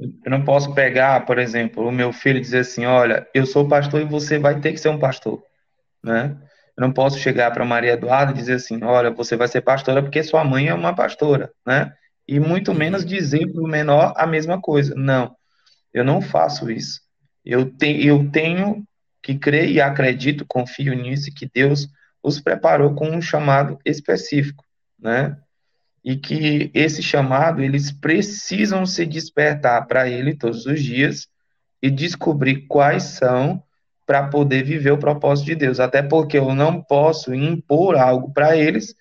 Eu não posso pegar, por exemplo, o meu filho e dizer assim, olha, eu sou pastor e você vai ter que ser um pastor, né? Eu não posso chegar para Maria Eduarda e dizer assim, olha, você vai ser pastora porque sua mãe é uma pastora, né? E muito menos dizer para o menor a mesma coisa. Não, eu não faço isso. Eu, te, eu tenho que crer e acredito, confio nisso, que Deus os preparou com um chamado específico, né? E que esse chamado, eles precisam se despertar para ele todos os dias e descobrir quais são para poder viver o propósito de Deus. Até porque eu não posso impor algo para eles,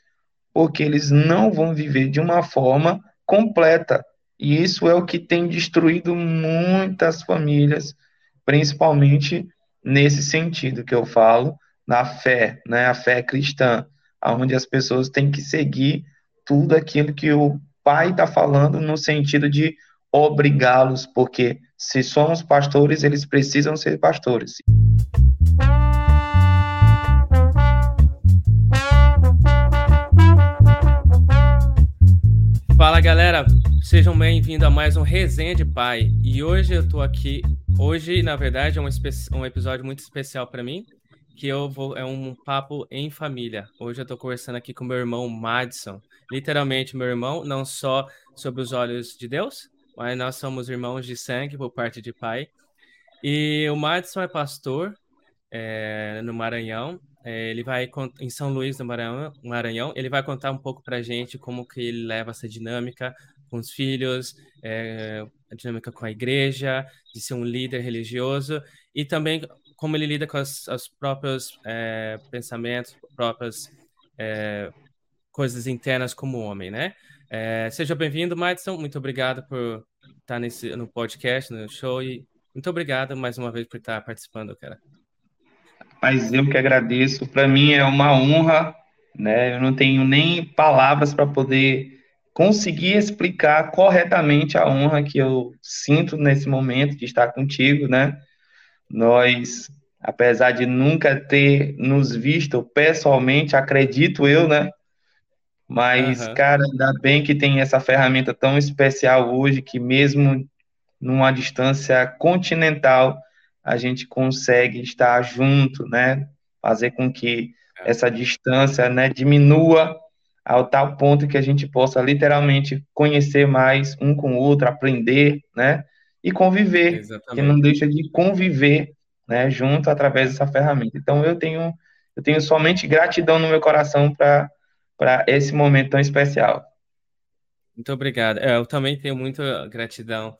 porque eles não vão viver de uma forma completa. E isso é o que tem destruído muitas famílias, principalmente nesse sentido que eu falo, na fé, né, a fé cristã, onde as pessoas têm que seguir tudo aquilo que o pai está falando no sentido de obrigá-los, porque se somos pastores, eles precisam ser pastores. Fala galera, sejam bem-vindos a mais um Resenha de Pai. E hoje eu tô aqui. Hoje, na verdade, é um, um episódio muito especial para mim, que eu vou é um papo em família. Hoje eu tô conversando aqui com meu irmão Madison, literalmente meu irmão, não só sob os olhos de Deus, mas nós somos irmãos de sangue por parte de pai. E o Madison é pastor é, no Maranhão. É, ele vai em São Luís do Maranhão, Maranhão. Ele vai contar um pouco para gente como que ele leva essa dinâmica com os filhos, é, a dinâmica com a igreja, de ser um líder religioso e também como ele lida com os próprios é, pensamentos, próprias é, coisas internas como homem, né? É, seja bem-vindo, Madison. Muito obrigado por estar nesse, no podcast, no show. E muito obrigado mais uma vez por estar participando, cara. Mas eu que agradeço. Para mim é uma honra, né? Eu não tenho nem palavras para poder conseguir explicar corretamente a honra que eu sinto nesse momento de estar contigo, né? Nós, apesar de nunca ter nos visto pessoalmente, acredito eu, né? Mas, uhum. cara, ainda bem que tem essa ferramenta tão especial hoje que mesmo numa distância continental a gente consegue estar junto, né? Fazer com que é. essa distância, né, diminua ao tal ponto que a gente possa literalmente conhecer mais um com o outro, aprender, né? E conviver, Exatamente. que não deixa de conviver, né, junto através dessa ferramenta. Então eu tenho eu tenho somente gratidão no meu coração para esse momento tão especial. Muito obrigado. É, eu também tenho muita gratidão,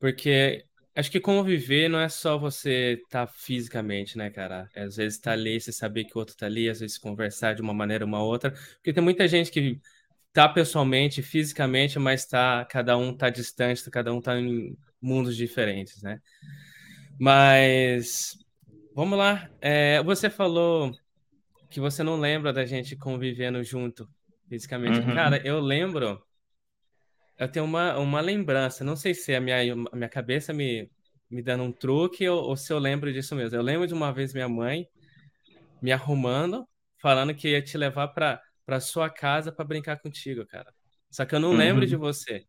porque acho que conviver não é só você estar tá fisicamente, né, cara? É, às vezes estar tá ali, você saber que o outro está ali, às vezes conversar de uma maneira ou uma outra, porque tem muita gente que tá pessoalmente, fisicamente, mas tá, cada um tá distante, cada um tá em mundos diferentes, né? Mas vamos lá. É, você falou que você não lembra da gente convivendo junto fisicamente. Uhum. Cara, eu lembro. Eu tenho uma, uma lembrança, não sei se a minha, a minha cabeça me, me dando um truque ou, ou se eu lembro disso mesmo. Eu lembro de uma vez minha mãe me arrumando, falando que ia te levar para para sua casa para brincar contigo, cara. Só que eu não uhum. lembro de você.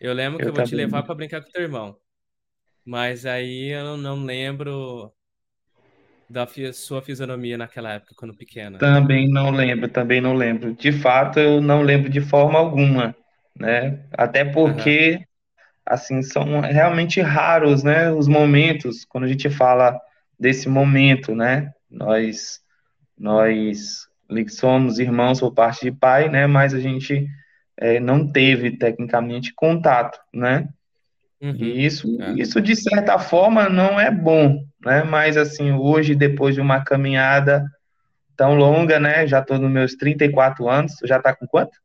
Eu lembro eu que eu vou te levar para brincar com teu irmão. Mas aí eu não lembro da sua fisionomia naquela época, quando pequena? Também não lembro, também não lembro. De fato, eu não lembro de forma alguma, né? Até porque, uhum. assim, são realmente raros, né, os momentos, quando a gente fala desse momento, né? Nós, nós somos irmãos por parte de pai, né? Mas a gente é, não teve, tecnicamente, contato, né? Uhum. E isso, é. isso, de certa forma, não é bom, né? Mas, assim, hoje, depois de uma caminhada tão longa, né? Já estou nos meus 34 anos. Tu já está com quanto?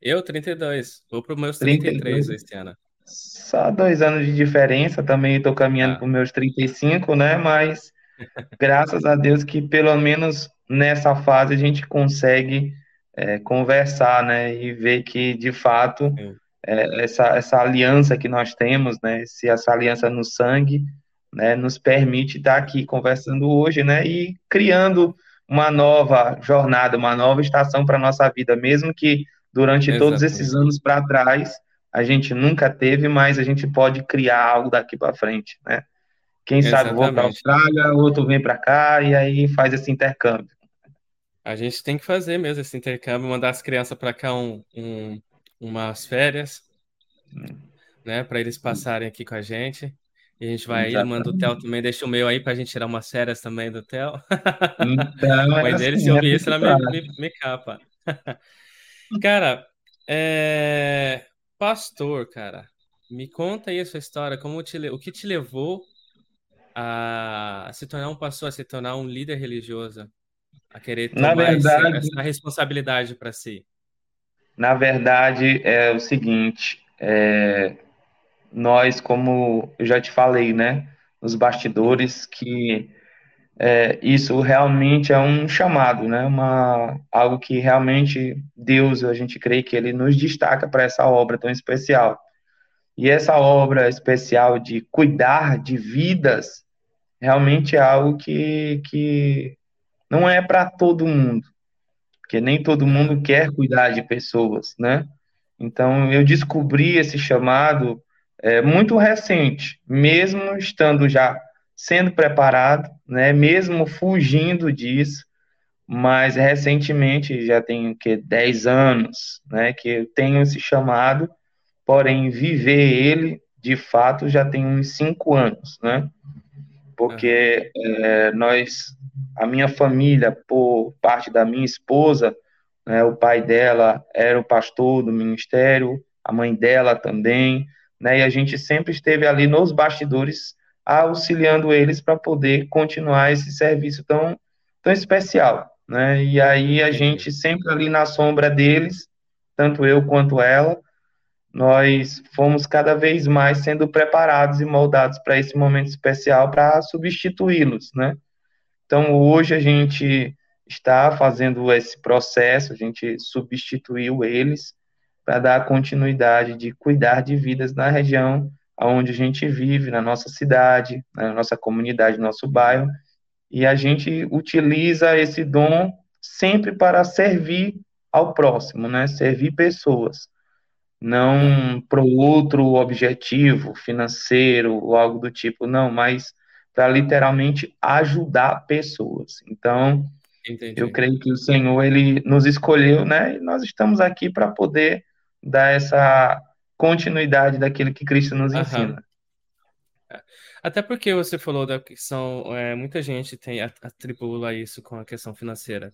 Eu, 32. Vou para os meus 33 32. este ano. Só dois anos de diferença. Também estou caminhando ah. para os meus 35, né? Mas, graças a Deus que, pelo menos nessa fase, a gente consegue é, conversar, né? E ver que, de fato... É, essa, essa aliança que nós temos, né, se essa aliança no sangue, né, nos permite estar aqui conversando hoje, né, e criando uma nova jornada, uma nova estação para nossa vida, mesmo que durante Exatamente. todos esses anos para trás a gente nunca teve, mas a gente pode criar algo daqui para frente, né? Quem Exatamente. sabe vou para a Austrália, outro vem para cá e aí faz esse intercâmbio. A gente tem que fazer mesmo esse intercâmbio, mandar as crianças para cá um, um, umas férias, hum. né, para eles passarem aqui com a gente. E a gente vai aí, manda o Theo também, deixa o meu aí pra gente tirar umas férias também do Theo. Então, a mãe dele, assim, se ouvir é isso, ela me, me, me capa. cara, é... pastor, cara, me conta aí a sua história, como te, o que te levou a se tornar um pastor, a se tornar um líder religioso, a querer tomar verdade, essa, essa responsabilidade para si? Na verdade, é o seguinte, é, nós, como eu já te falei, né, nos bastidores, que é, isso realmente é um chamado, né, uma, algo que realmente Deus, a gente crê que Ele nos destaca para essa obra tão especial. E essa obra especial de cuidar de vidas realmente é algo que, que não é para todo mundo, porque nem todo mundo quer cuidar de pessoas, né? Então eu descobri esse chamado é, muito recente, mesmo estando já sendo preparado, né, mesmo fugindo disso, mas recentemente, já tem que 10 anos, né, que eu tenho esse chamado, porém viver ele, de fato, já tem uns 5 anos, né, porque é, nós, a minha família, por parte da minha esposa, né, o pai dela era o pastor do ministério, a mãe dela também, né? E a gente sempre esteve ali nos bastidores auxiliando eles para poder continuar esse serviço tão, tão especial, né? E aí a gente sempre ali na sombra deles, tanto eu quanto ela, nós fomos cada vez mais sendo preparados e moldados para esse momento especial para substituí-los, né? Então hoje a gente está fazendo esse processo, a gente substituiu eles para dar continuidade de cuidar de vidas na região onde a gente vive, na nossa cidade, na nossa comunidade, no nosso bairro, e a gente utiliza esse dom sempre para servir ao próximo, né? Servir pessoas, não para outro objetivo financeiro ou algo do tipo, não, mas para literalmente ajudar pessoas. Então, Entendi. eu creio que o Senhor ele nos escolheu, né? E nós estamos aqui para poder dar essa continuidade daquilo que Cristo nos ensina. Até porque você falou da questão, é, muita gente tem atribula isso com a questão financeira.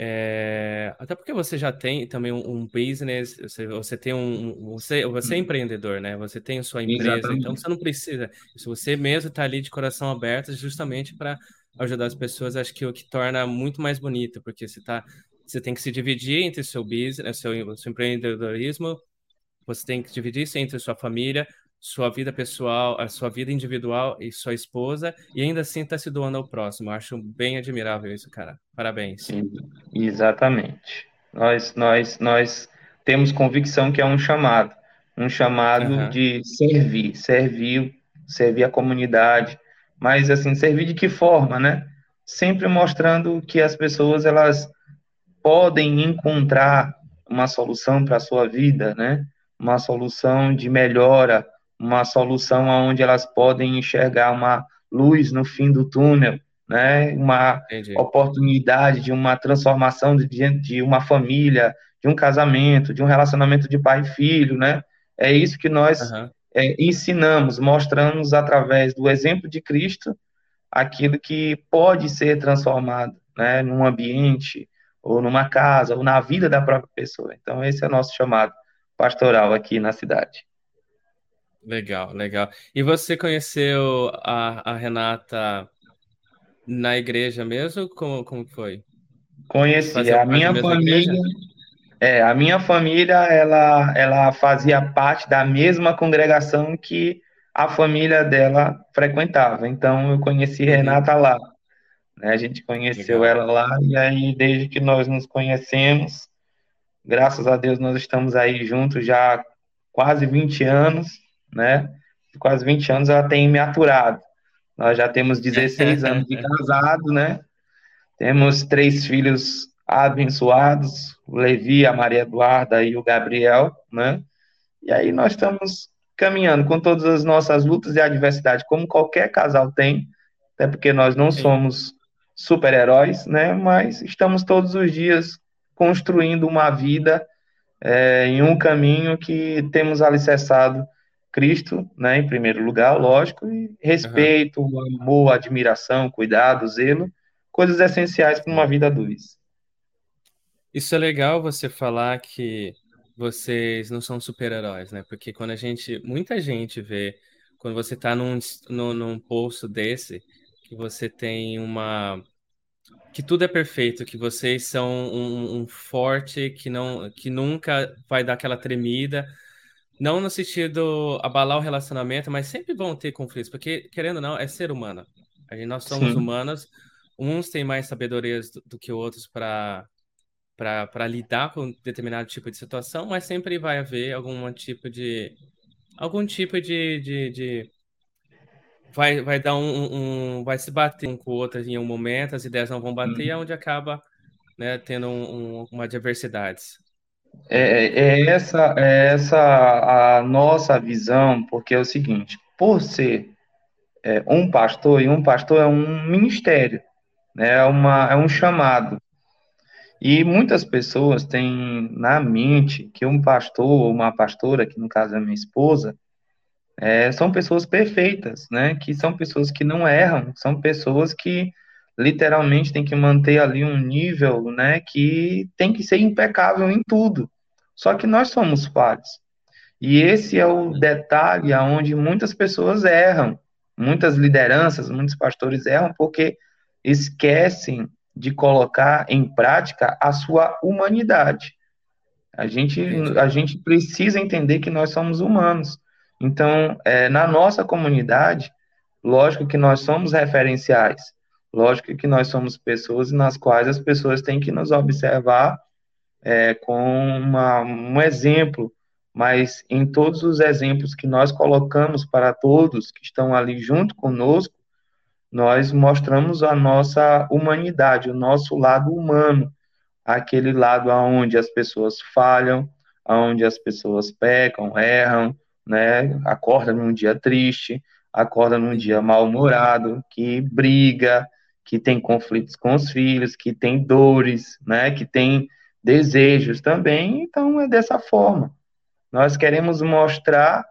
É, até porque você já tem também um, um business, você, você, tem um, você, você é empreendedor, né? Você tem a sua empresa, Exatamente. então você não precisa. Se você mesmo está ali de coração aberto, justamente para ajudar as pessoas, acho que o que torna muito mais bonito, porque você tá, você tem que se dividir entre seu business, seu, seu empreendedorismo, você tem que dividir isso entre sua família, sua vida pessoal, a sua vida individual e sua esposa, e ainda assim está se doando ao próximo. Eu acho bem admirável isso, cara. Parabéns. Sim, exatamente. Nós, nós, nós temos convicção que é um chamado, um chamado uhum. de servir, servir, servir a comunidade, mas assim, servir de que forma, né? Sempre mostrando que as pessoas elas podem encontrar uma solução para a sua vida, né? Uma solução de melhora, uma solução onde elas podem enxergar uma luz no fim do túnel, né? Uma Entendi. oportunidade de uma transformação de, de uma família, de um casamento, de um relacionamento de pai e filho, né? É isso que nós uhum. é, ensinamos, mostramos através do exemplo de Cristo aquilo que pode ser transformado, né? Num ambiente, ou numa casa, ou na vida da própria pessoa. Então, esse é o nosso chamado pastoral aqui na cidade. Legal, legal. E você conheceu a, a Renata na igreja mesmo? Como, como foi? Conheci. A minha família. É, a minha família, ela, ela fazia parte da mesma congregação que a família dela frequentava. Então, eu conheci. Renata lá. Né? A gente conheceu Legal. ela lá e aí desde que nós nos conhecemos, graças a Deus nós estamos aí juntos já há quase 20 anos, né? Quase 20 anos ela tem me aturado. Nós já temos 16 anos de casado, né? Temos três filhos abençoados, o Levi, a Maria Eduarda e o Gabriel, né? E aí nós estamos caminhando com todas as nossas lutas e adversidades, como qualquer casal tem, até porque nós não Sim. somos super-heróis, né? Mas estamos todos os dias construindo uma vida é, em um caminho que temos alicerçado Cristo, né, em primeiro lugar, lógico, e respeito, uhum. amor, admiração, cuidado, zelo, coisas essenciais para uma vida a dois. Isso é legal você falar que vocês não são super-heróis, né? Porque quando a gente, muita gente vê, quando você está num, num, num posto desse, que você tem uma que tudo é perfeito, que vocês são um, um, forte que não que nunca vai dar aquela tremida, não no sentido abalar o relacionamento, mas sempre vão ter conflitos, porque querendo ou não é ser humano. A gente, nós somos Sim. humanos, uns têm mais sabedorias do, do que outros para para lidar com determinado tipo de situação, mas sempre vai haver algum tipo de algum tipo de, de, de vai, vai dar um, um, vai se bater um com o outro em um momento, as ideias não vão bater, hum. é onde acaba né, tendo um, um, uma adversidades. É, é, essa é essa a nossa visão, porque é o seguinte, por ser é, um pastor, e um pastor é um ministério, né, é, uma, é um chamado. E muitas pessoas têm na mente que um pastor ou uma pastora, que no caso é minha esposa, é, são pessoas perfeitas, né? Que são pessoas que não erram, são pessoas que literalmente têm que manter ali um nível, né? Que tem que ser impecável em tudo. Só que nós somos falhos. E esse é o detalhe aonde muitas pessoas erram, muitas lideranças, muitos pastores erram porque esquecem de colocar em prática a sua humanidade. A gente, a gente precisa entender que nós somos humanos. Então, é, na nossa comunidade, lógico que nós somos referenciais, lógico que nós somos pessoas nas quais as pessoas têm que nos observar é, com uma, um exemplo, mas em todos os exemplos que nós colocamos para todos que estão ali junto conosco, nós mostramos a nossa humanidade, o nosso lado humano, aquele lado aonde as pessoas falham, aonde as pessoas pecam, erram, né? Acorda num dia triste, acorda num dia mal-humorado, que briga, que tem conflitos com os filhos, que tem dores, né? Que tem desejos também. Então é dessa forma. Nós queremos mostrar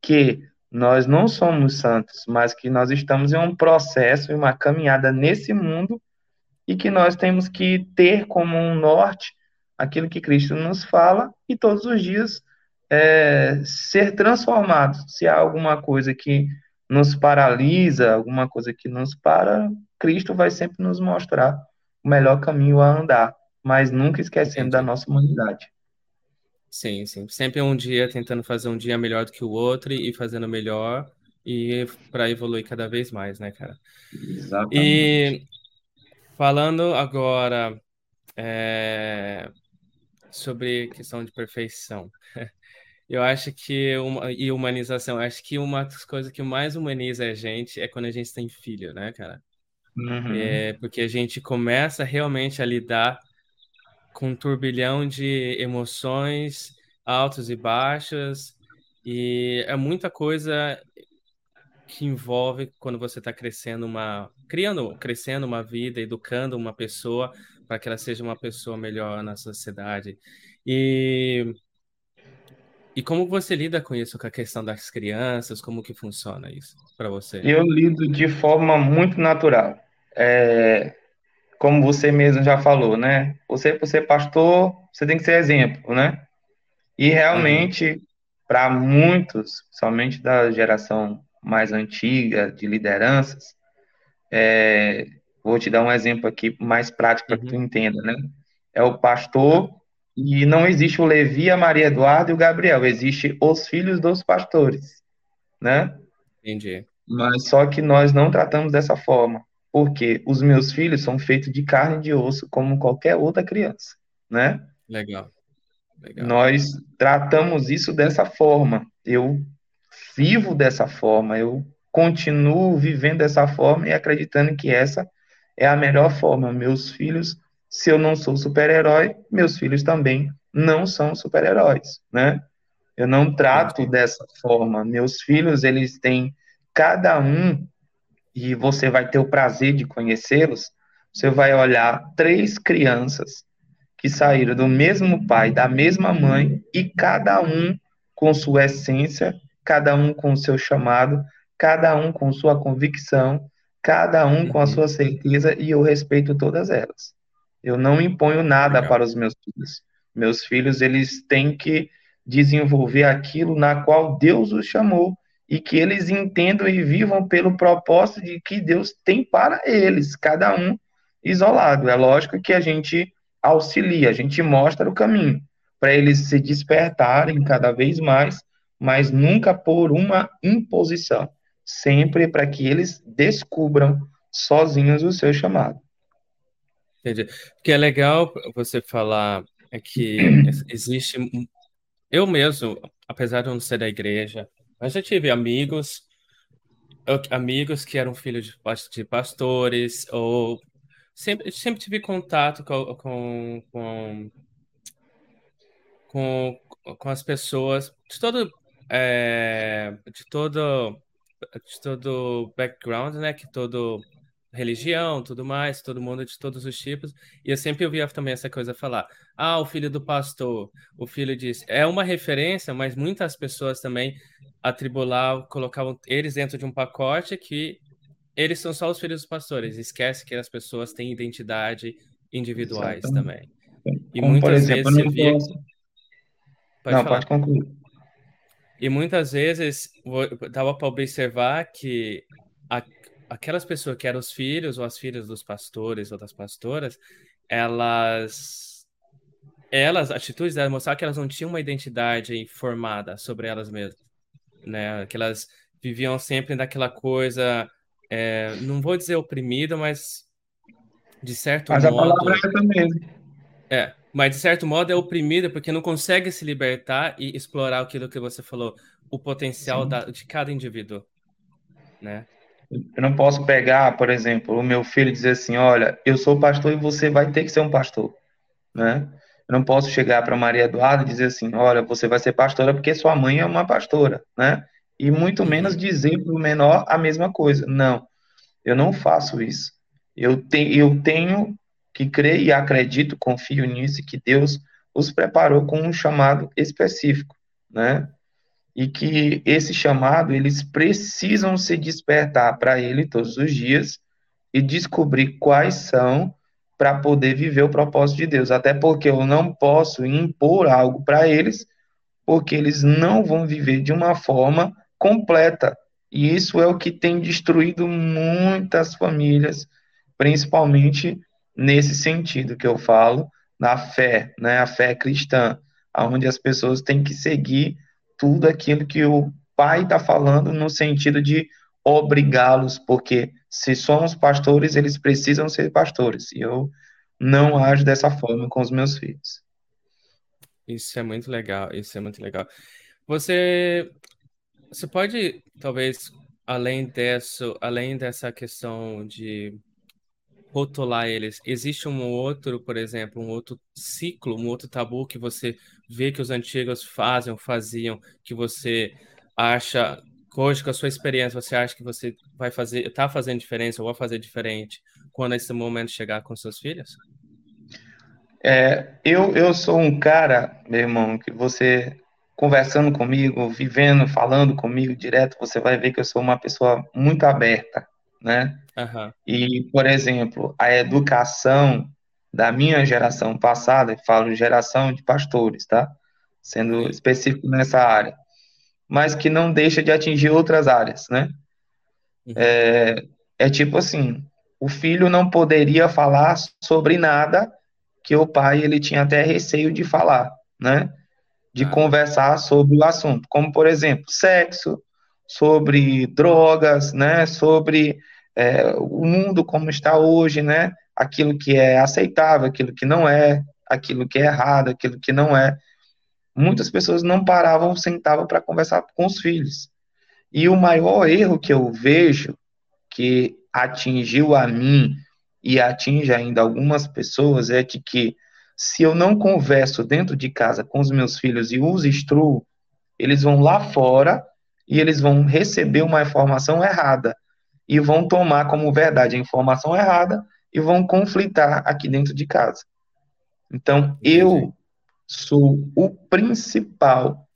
que nós não somos santos, mas que nós estamos em um processo, em uma caminhada nesse mundo e que nós temos que ter como um norte aquilo que Cristo nos fala e todos os dias é, ser transformados. Se há alguma coisa que nos paralisa, alguma coisa que nos para, Cristo vai sempre nos mostrar o melhor caminho a andar, mas nunca esquecendo da nossa humanidade. Sim, sim. Sempre um dia tentando fazer um dia melhor do que o outro e fazendo melhor e para evoluir cada vez mais, né, cara? Exatamente. E falando agora é, sobre questão de perfeição, eu acho que uma, e humanização, acho que uma das coisas que mais humaniza a gente é quando a gente tem filho, né, cara? Uhum. É, porque a gente começa realmente a lidar com um turbilhão de emoções altos e baixas, e é muita coisa que envolve quando você está crescendo uma criando crescendo uma vida educando uma pessoa para que ela seja uma pessoa melhor na sociedade. E e como você lida com isso com a questão das crianças? Como que funciona isso para você? Eu lido de forma muito natural é, como você mesmo já falou, né? Você, por ser pastor, você tem que ser exemplo, né? E realmente, uhum. para muitos, somente da geração mais antiga de lideranças, é, vou te dar um exemplo aqui mais prático para uhum. que tu uhum. entenda, né? É o pastor e não existe o Levi, a Maria Eduardo e o Gabriel, existe os filhos dos pastores, né? Entendi. Mas só que nós não tratamos dessa forma porque os meus filhos são feitos de carne e de osso como qualquer outra criança, né? Legal. Legal. Nós tratamos isso dessa forma. Eu vivo dessa forma, eu continuo vivendo dessa forma e acreditando que essa é a melhor forma. Meus filhos, se eu não sou super-herói, meus filhos também não são super-heróis, né? Eu não trato dessa forma. Meus filhos, eles têm cada um, e você vai ter o prazer de conhecê-los. Você vai olhar três crianças que saíram do mesmo pai, da mesma mãe, e cada um com sua essência, cada um com seu chamado, cada um com sua convicção, cada um com a uhum. sua certeza, e eu respeito todas elas. Eu não imponho nada para os meus filhos. Meus filhos, eles têm que desenvolver aquilo na qual Deus os chamou e que eles entendam e vivam pelo propósito de que Deus tem para eles, cada um isolado. É lógico que a gente auxilia, a gente mostra o caminho para eles se despertarem cada vez mais, mas nunca por uma imposição, sempre para que eles descubram sozinhos o seu chamado. Entendi. Porque é legal você falar é que existe. Eu mesmo, apesar de não ser da igreja, mas já tive amigos, amigos que eram filhos de pastores, ou sempre, sempre tive contato com, com, com, com, com as pessoas de todo, é, de todo, de todo background, né? Que todo religião, tudo mais, todo mundo de todos os tipos. E eu sempre ouvia também essa coisa falar: ah, o filho do pastor, o filho disso. É uma referência, mas muitas pessoas também atribulavam, colocavam eles dentro de um pacote que eles são só os filhos dos pastores. Esquece que as pessoas têm identidade individuais Exatamente. também. E Como, muitas exemplo, vezes via... Pode não, falar. pode concluir. E muitas vezes dava para observar que a, aquelas pessoas que eram os filhos ou as filhas dos pastores ou das pastoras, elas elas atitudes delas mostrar que elas não tinham uma identidade formada sobre elas mesmas, né? Que elas viviam sempre daquela coisa é, não vou dizer oprimida, mas de certo mas modo. Mas a palavra é essa mesmo. É, mas de certo modo é oprimida porque não consegue se libertar e explorar aquilo que você falou, o potencial da, de cada indivíduo, né? Eu não posso pegar, por exemplo, o meu filho e dizer assim, olha, eu sou pastor e você vai ter que ser um pastor, né? Eu não posso chegar para Maria Eduarda e dizer assim, olha, você vai ser pastora porque sua mãe é uma pastora, né? e muito menos dizer para o menor a mesma coisa. Não, eu não faço isso. Eu, te, eu tenho que crer e acredito, confio nisso, que Deus os preparou com um chamado específico, né? E que esse chamado, eles precisam se despertar para ele todos os dias e descobrir quais são para poder viver o propósito de Deus. Até porque eu não posso impor algo para eles, porque eles não vão viver de uma forma completa. E isso é o que tem destruído muitas famílias, principalmente nesse sentido que eu falo, na fé, né, a fé cristã, onde as pessoas têm que seguir tudo aquilo que o pai está falando no sentido de obrigá-los, porque se somos pastores, eles precisam ser pastores. E eu não ajo dessa forma com os meus filhos. Isso é muito legal, isso é muito legal. Você você pode, talvez, além dessa, além dessa questão de rotular eles, existe um outro, por exemplo, um outro ciclo, um outro tabu que você vê que os antigos fazem, faziam, que você acha, hoje com a sua experiência, você acha que você vai fazer, está fazendo diferença ou vai fazer diferente quando esse momento chegar com seus filhos? É, eu, eu sou um cara, meu irmão, que você conversando comigo, vivendo, falando comigo direto, você vai ver que eu sou uma pessoa muito aberta, né? Uhum. E, por exemplo, a educação da minha geração passada, falo geração de pastores, tá? Sendo específico nessa área, mas que não deixa de atingir outras áreas, né? Uhum. É, é tipo assim, o filho não poderia falar sobre nada que o pai ele tinha até receio de falar, né? de ah. conversar sobre o assunto, como por exemplo, sexo, sobre drogas, né, sobre é, o mundo como está hoje, né, aquilo que é aceitável, aquilo que não é, aquilo que é errado, aquilo que não é. Muitas pessoas não paravam, sentavam para conversar com os filhos. E o maior erro que eu vejo que atingiu a mim e atinge ainda algumas pessoas é de que se eu não converso dentro de casa com os meus filhos e os instruo, eles vão lá fora e eles vão receber uma informação errada e vão tomar como verdade a informação errada e vão conflitar aqui dentro de casa. Então, eu sou o principal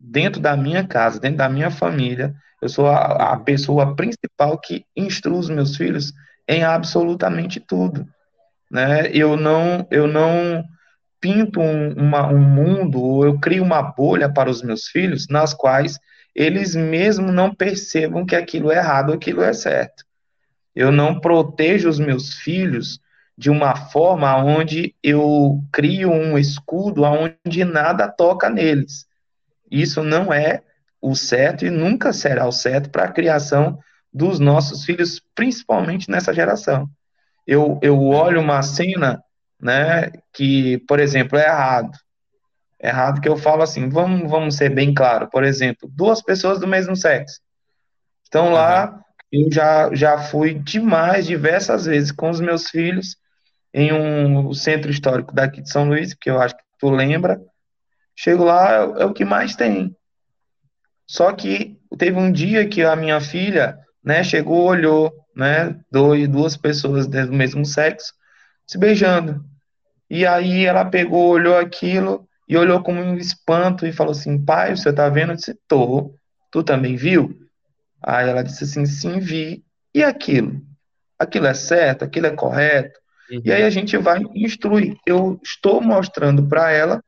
dentro da minha casa, dentro da minha família, eu sou a, a pessoa principal que instrui os meus filhos em absolutamente tudo, né? Eu não, eu não pinto um, uma, um mundo ou eu crio uma bolha para os meus filhos nas quais eles mesmo não percebam que aquilo é errado aquilo é certo. Eu não protejo os meus filhos de uma forma onde eu crio um escudo onde nada toca neles. Isso não é o certo e nunca será o certo para a criação dos nossos filhos, principalmente nessa geração. Eu, eu olho uma cena, né, que, por exemplo, é errado. É errado que eu falo assim, vamos, vamos ser bem claro, por exemplo, duas pessoas do mesmo sexo estão uhum. lá, eu já, já fui demais, diversas vezes com os meus filhos em um centro histórico daqui de São Luís, que eu acho que tu lembra, chego lá, é, é o que mais tem. Só que teve um dia que a minha filha, né, chegou, olhou, né, dois, duas pessoas do mesmo sexo se beijando. E aí ela pegou, olhou aquilo e olhou com um espanto e falou assim: "Pai, você tá vendo?" Eu disse: "Tô. Tu também viu?" Aí ela disse assim: "Sim, vi." E aquilo? Aquilo é certo? Aquilo é correto? Uhum. E aí a gente vai instruir. Eu estou mostrando para ela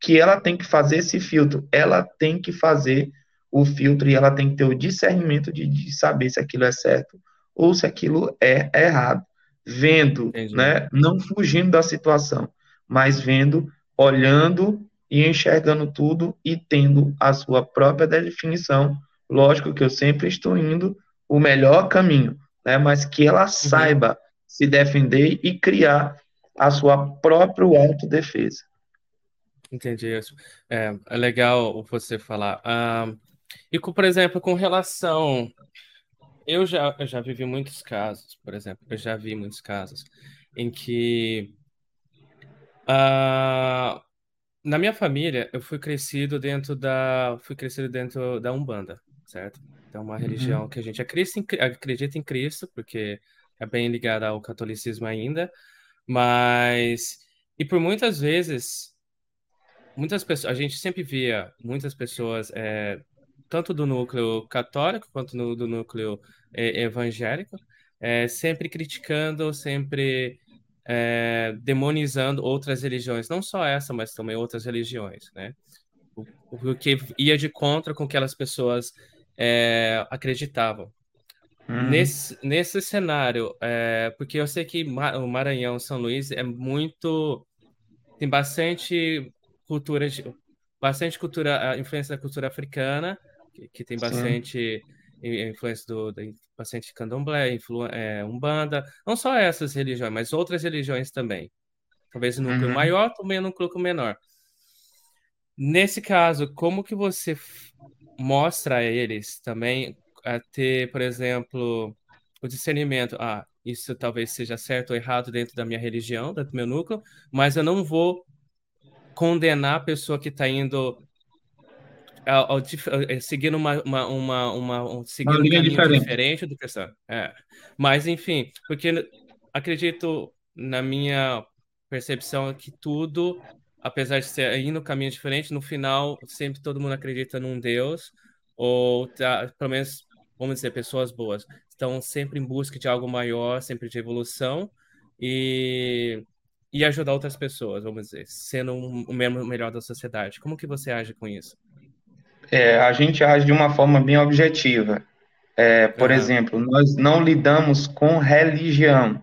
que ela tem que fazer esse filtro. Ela tem que fazer o filtro e ela tem que ter o discernimento de, de saber se aquilo é certo ou se aquilo é errado. Vendo, Entendi. né? Não fugindo da situação, mas vendo, olhando e enxergando tudo e tendo a sua própria definição. Lógico que eu sempre estou indo o melhor caminho, né? Mas que ela uhum. saiba se defender e criar a sua própria autodefesa. Entendi isso. É, é legal você falar. Ah, e, com, por exemplo, com relação. Eu já, eu já vivi muitos casos, por exemplo, eu já vi muitos casos em que. Uh, na minha família, eu fui crescido dentro da. Fui crescido dentro da Umbanda, certo? Então, uma religião uhum. que a gente acredita em, acredita em Cristo, porque é bem ligada ao catolicismo ainda, mas. E por muitas vezes muitas pessoas, a gente sempre via muitas pessoas é, tanto do núcleo católico quanto no, do núcleo é, evangélico, é, sempre criticando, sempre demonizando outras religiões, não só essa, mas também outras religiões, né? O, o que ia de contra com que aquelas pessoas acreditavam. Uhum. Nesse, nesse cenário, é, porque eu sei que o Maranhão, São Luís é muito. tem bastante cultura, bastante cultura, influência da cultura africana, que, que tem bastante Sim. influência do, da bastante candomblé, influ, é, umbanda, não só essas religiões, mas outras religiões também. Talvez no núcleo uhum. maior, também no núcleo menor. Nesse caso, como que você mostra a eles também a ter, por exemplo, o discernimento, ah, isso talvez seja certo ou errado dentro da minha religião, dentro do meu núcleo, mas eu não vou condenar a pessoa que está indo ao, ao, é, seguindo uma, uma, uma, uma um, seguindo um caminho diferente, diferente do que. É. Mas, enfim, porque acredito, na minha percepção, que tudo, apesar de ser indo um caminho diferente, no final, sempre todo mundo acredita num Deus, ou tá, pelo menos, vamos dizer, pessoas boas, estão sempre em busca de algo maior, sempre de evolução, e e ajudar outras pessoas, vamos dizer, sendo um, membro melhor da sociedade. Como que você age com isso? É, a gente age de uma forma bem objetiva. É, por uhum. exemplo, nós não lidamos com religião,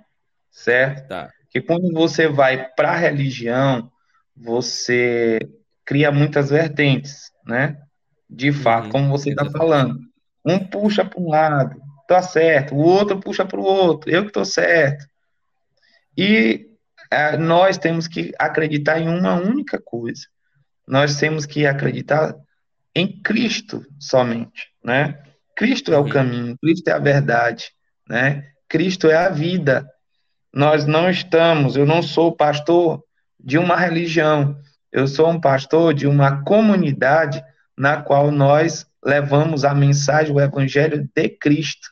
certo? Tá. Que quando você vai para a religião, você cria muitas vertentes, né? De fato, uhum. como você está falando. Um puxa para um lado, tá certo. O outro puxa para o outro, eu que estou certo. E é, nós temos que acreditar em uma única coisa. Nós temos que acreditar em Cristo somente, né? Cristo é o caminho, Cristo é a verdade, né? Cristo é a vida. Nós não estamos, eu não sou pastor de uma religião, eu sou um pastor de uma comunidade na qual nós levamos a mensagem, o evangelho de Cristo,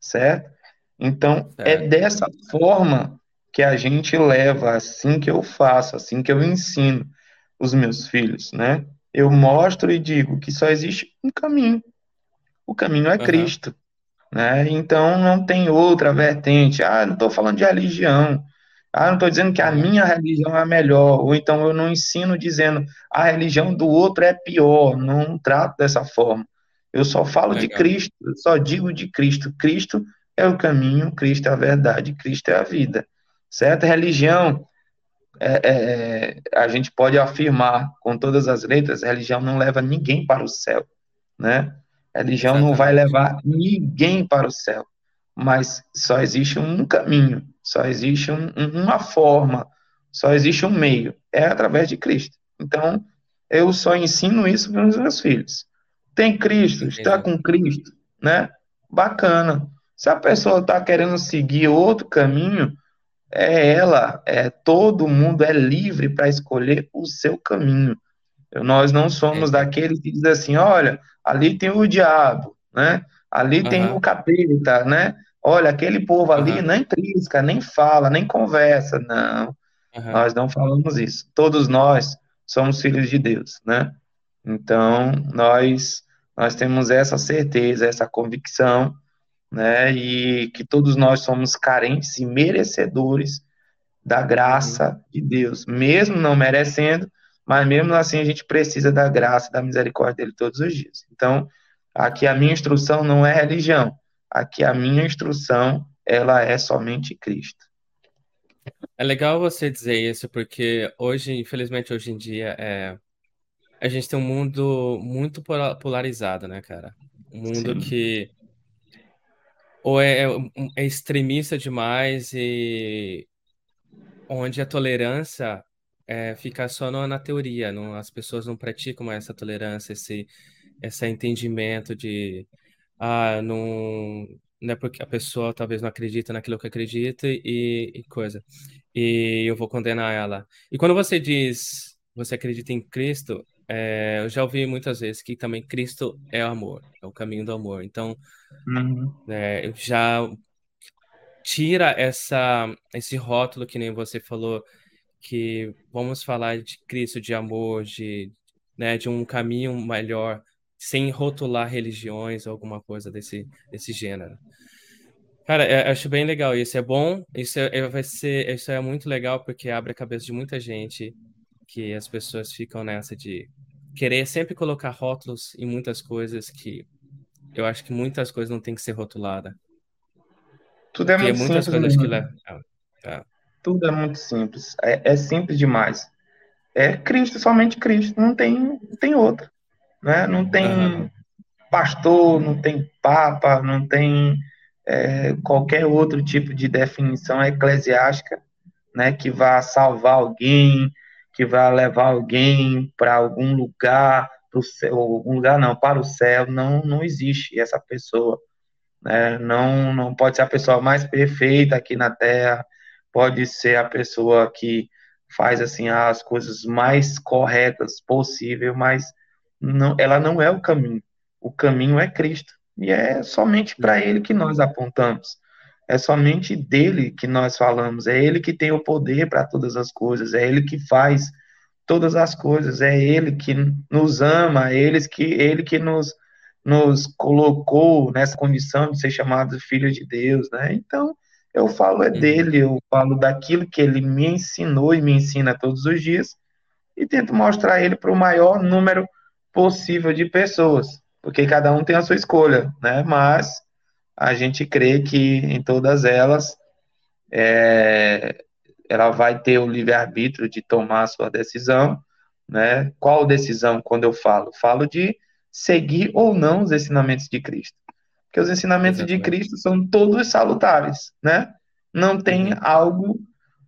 certo? Então, é certo. é dessa forma que a gente leva, assim que eu faço, assim que eu ensino os meus filhos, né? Eu mostro e digo que só existe um caminho. O caminho é uhum. Cristo, né? Então não tem outra vertente. Ah, não estou falando de religião. Ah, não estou dizendo que a minha religião é a melhor. Ou então eu não ensino dizendo a religião do outro é pior. Não trato dessa forma. Eu só falo Legal. de Cristo, eu só digo de Cristo. Cristo é o caminho, Cristo é a verdade, Cristo é a vida. Certa religião, é, é, é, a gente pode afirmar com todas as letras, religião não leva ninguém para o céu, né? Religião Exatamente. não vai levar ninguém para o céu, mas só existe um caminho, só existe um, uma forma, só existe um meio, é através de Cristo. Então, eu só ensino isso para os meus filhos. Tem Cristo, está com Cristo, né? Bacana. Se a pessoa está querendo seguir outro caminho, é ela, é todo mundo é livre para escolher o seu caminho. Nós não somos é. daqueles que dizem assim, olha, ali tem o diabo, né? Ali uhum. tem o capeta, né? Olha, aquele povo ali uhum. nem trisca, nem fala, nem conversa, não. Uhum. Nós não falamos isso. Todos nós somos filhos de Deus, né? Então, nós nós temos essa certeza, essa convicção né? E que todos nós somos carentes e merecedores da graça de Deus, mesmo não merecendo, mas mesmo assim a gente precisa da graça, da misericórdia dele todos os dias. Então, aqui a minha instrução não é religião, aqui a minha instrução ela é somente Cristo. É legal você dizer isso, porque hoje, infelizmente, hoje em dia, é, a gente tem um mundo muito polarizado, né, cara? Um mundo Sim. que ou é, é, é extremista demais e onde a tolerância é, fica só na teoria, não, as pessoas não praticam essa tolerância, esse, esse entendimento de ah, não, não é porque a pessoa talvez não acredita naquilo que acredita e, e coisa. E eu vou condenar ela. E quando você diz você acredita em Cristo, é, eu já ouvi muitas vezes que também Cristo é o amor, é o caminho do amor. Então, uhum. é, já tira essa, esse rótulo que nem você falou, que vamos falar de Cristo, de amor, de, né, de um caminho melhor, sem rotular religiões ou alguma coisa desse, desse gênero. Cara, eu acho bem legal isso. É bom, isso é, vai ser, isso é muito legal porque abre a cabeça de muita gente que as pessoas ficam nessa de querer sempre colocar rótulos em muitas coisas que eu acho que muitas coisas não tem que ser rotulada. Tudo é muito muitas simples. Coisas que levam... é. Tudo é muito simples. É, é, simples demais. É Cristo, somente Cristo. Não tem, não tem outro. Né? Não tem pastor, não tem papa, não tem é, qualquer outro tipo de definição eclesiástica né, que vá salvar alguém, que vai levar alguém para algum lugar, para o céu, algum lugar não, para o céu, não, não existe essa pessoa. Né? Não, não pode ser a pessoa mais perfeita aqui na Terra, pode ser a pessoa que faz assim as coisas mais corretas possível, mas não, ela não é o caminho. O caminho é Cristo e é somente para Ele que nós apontamos. É somente dele que nós falamos. É ele que tem o poder para todas as coisas. É ele que faz todas as coisas. É ele que nos ama. É ele que, ele que nos, nos colocou nessa condição de ser chamado filho de Deus, né? Então, eu falo é uhum. dele. Eu falo daquilo que ele me ensinou e me ensina todos os dias e tento mostrar ele para o maior número possível de pessoas, porque cada um tem a sua escolha, né? Mas a gente crê que em todas elas é, ela vai ter o livre-arbítrio de tomar a sua decisão, né? Qual decisão, quando eu falo? Falo de seguir ou não os ensinamentos de Cristo. Porque os ensinamentos Exatamente. de Cristo são todos salutares, né? Não tem uhum. algo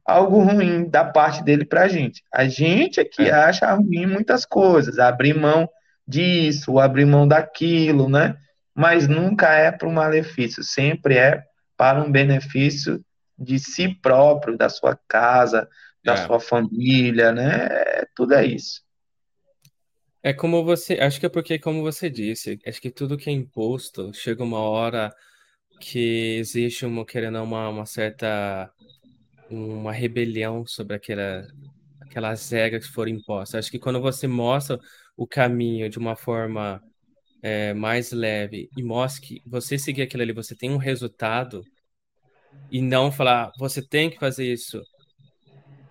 algo ruim da parte dele para a gente. A gente é que é. acha ruim muitas coisas, abrir mão disso, abrir mão daquilo, né? mas nunca é para um malefício, sempre é para um benefício de si próprio, da sua casa, da é. sua família, né? Tudo é isso. É como você, acho que é porque, como você disse, acho que tudo que é imposto chega uma hora que existe uma, querendo uma, uma certa uma rebelião sobre aquela, aquelas regras que foram impostas. Acho que quando você mostra o caminho de uma forma é, mais leve e mostra que você seguir aquilo ali, você tem um resultado e não falar, você tem que fazer isso.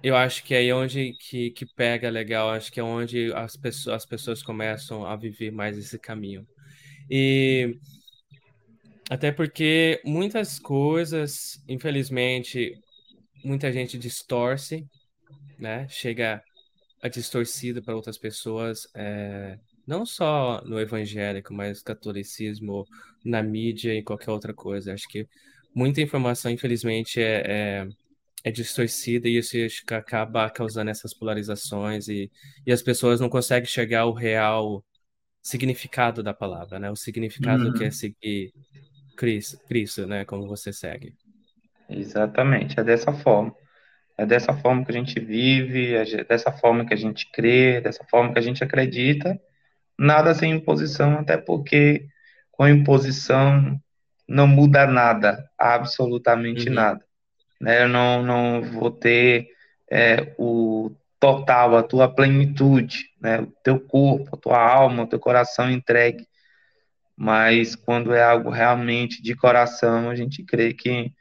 Eu acho que é aí onde que, que pega legal, acho que é onde as pessoas, as pessoas começam a viver mais esse caminho. E até porque muitas coisas, infelizmente, muita gente distorce, né? Chega a distorcida para outras pessoas, é, não só no evangélico, mas catolicismo, na mídia e qualquer outra coisa. Acho que muita informação, infelizmente, é, é é distorcida e isso acaba causando essas polarizações e, e as pessoas não conseguem chegar ao real significado da palavra, né? O significado uhum. que é seguir Cristo, Cristo, né? Como você segue. Exatamente, é dessa forma. É dessa forma que a gente vive, é dessa forma que a gente crê, é dessa forma que a gente acredita. Nada sem imposição, até porque com imposição não muda nada, absolutamente uhum. nada né? Eu não, não vou ter é, o total, a tua plenitude, né? O teu corpo, a tua alma, o teu coração entregue. Mas quando é algo realmente de coração, a gente crê que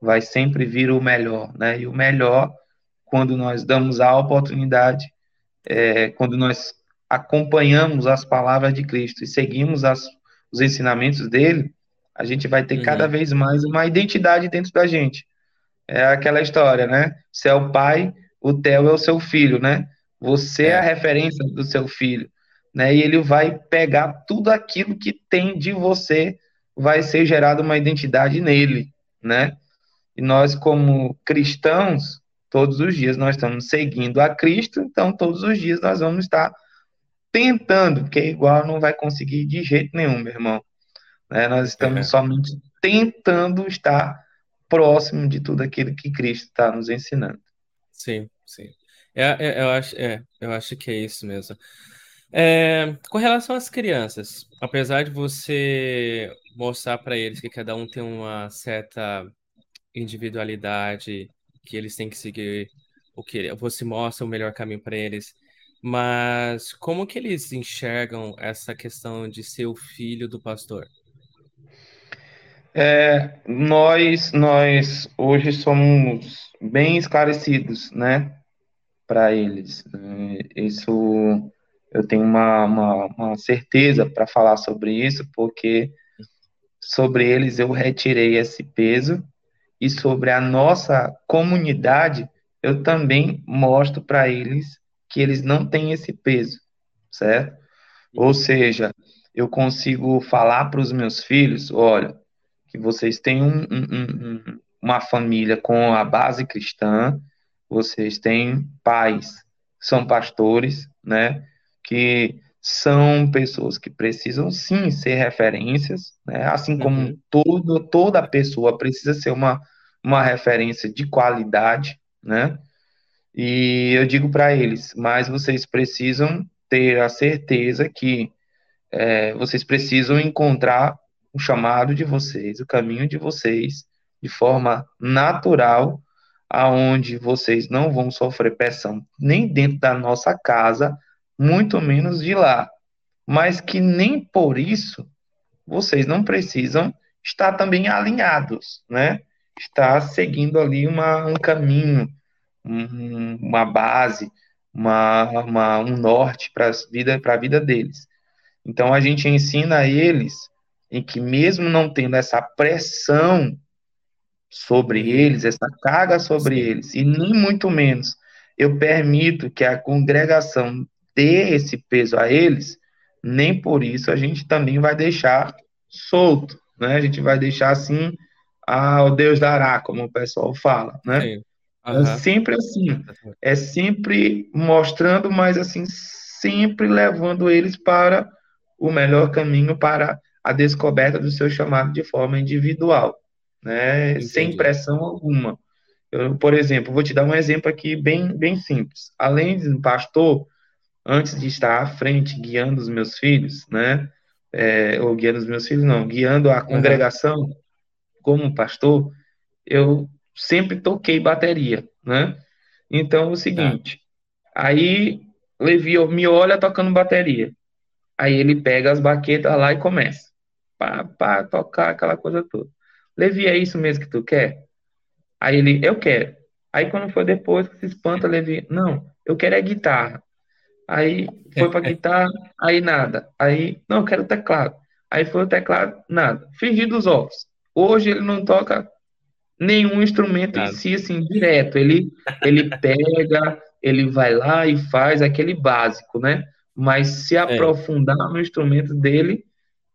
vai sempre vir o melhor, né? E o melhor, quando nós damos a oportunidade, é, quando nós acompanhamos as palavras de Cristo e seguimos as, os ensinamentos dele, a gente vai ter uhum. cada vez mais uma identidade dentro da gente é aquela história, né? Você é o pai, o Theo é o seu filho, né? Você é. é a referência do seu filho, né? E ele vai pegar tudo aquilo que tem de você, vai ser gerado uma identidade nele, né? E nós, como cristãos, todos os dias nós estamos seguindo a Cristo, então todos os dias nós vamos estar tentando, porque igual não vai conseguir de jeito nenhum, meu irmão. Né? Nós estamos é. somente tentando estar próximo de tudo aquilo que Cristo está nos ensinando. Sim, sim. É, é, eu, acho, é, eu acho que é isso mesmo. É, com relação às crianças, apesar de você mostrar para eles que cada um tem uma certa individualidade, que eles têm que seguir o que você mostra o melhor caminho para eles, mas como que eles enxergam essa questão de ser o filho do pastor? É, nós, nós hoje somos bem esclarecidos, né, para eles. É, isso eu tenho uma, uma, uma certeza para falar sobre isso, porque sobre eles eu retirei esse peso e sobre a nossa comunidade eu também mostro para eles que eles não têm esse peso, certo? Ou seja, eu consigo falar para os meus filhos, olha, que vocês têm um, um, um, uma família com a base cristã, vocês têm pais, são pastores, né, que são pessoas que precisam sim ser referências, né, assim como uhum. todo, toda pessoa precisa ser uma, uma referência de qualidade, né, e eu digo para eles, mas vocês precisam ter a certeza que é, vocês precisam encontrar o chamado de vocês, o caminho de vocês, de forma natural, aonde vocês não vão sofrer pressão nem dentro da nossa casa, muito menos de lá. Mas que nem por isso vocês não precisam estar também alinhados, né? Estar seguindo ali uma, um caminho, um, uma base, uma, uma um norte para a vida, vida deles. Então a gente ensina a eles em que, mesmo não tendo essa pressão sobre eles, essa carga sobre eles, e nem muito menos eu permito que a congregação dê esse peso a eles, nem por isso a gente também vai deixar solto, né? A gente vai deixar assim, ah, o Deus dará, como o pessoal fala, né? Uhum. É sempre assim, é sempre mostrando, mas assim, sempre levando eles para o melhor caminho para a descoberta do seu chamado de forma individual, né? Entendi. Sem pressão alguma. Eu, por exemplo, vou te dar um exemplo aqui bem, bem simples. Além de pastor, antes de estar à frente, guiando os meus filhos, né? É, ou guiando os meus filhos, não, guiando a congregação uhum. como pastor, eu sempre toquei bateria, né? Então, é o seguinte, tá. aí Levi me olha tocando bateria. Aí ele pega as baquetas lá e começa. Pá, pá, tocar aquela coisa toda. Levi, é isso mesmo que tu quer? Aí ele, eu quero. Aí quando foi depois que se espanta, Levi, não, eu quero é guitarra. Aí foi para guitarra, aí nada. Aí, não, eu quero teclado. Aí foi o teclado, nada. Fingi dos ovos. Hoje ele não toca nenhum instrumento em si, assim, direto. Ele, ele pega, ele vai lá e faz aquele básico, né? Mas se é. aprofundar é. no instrumento dele,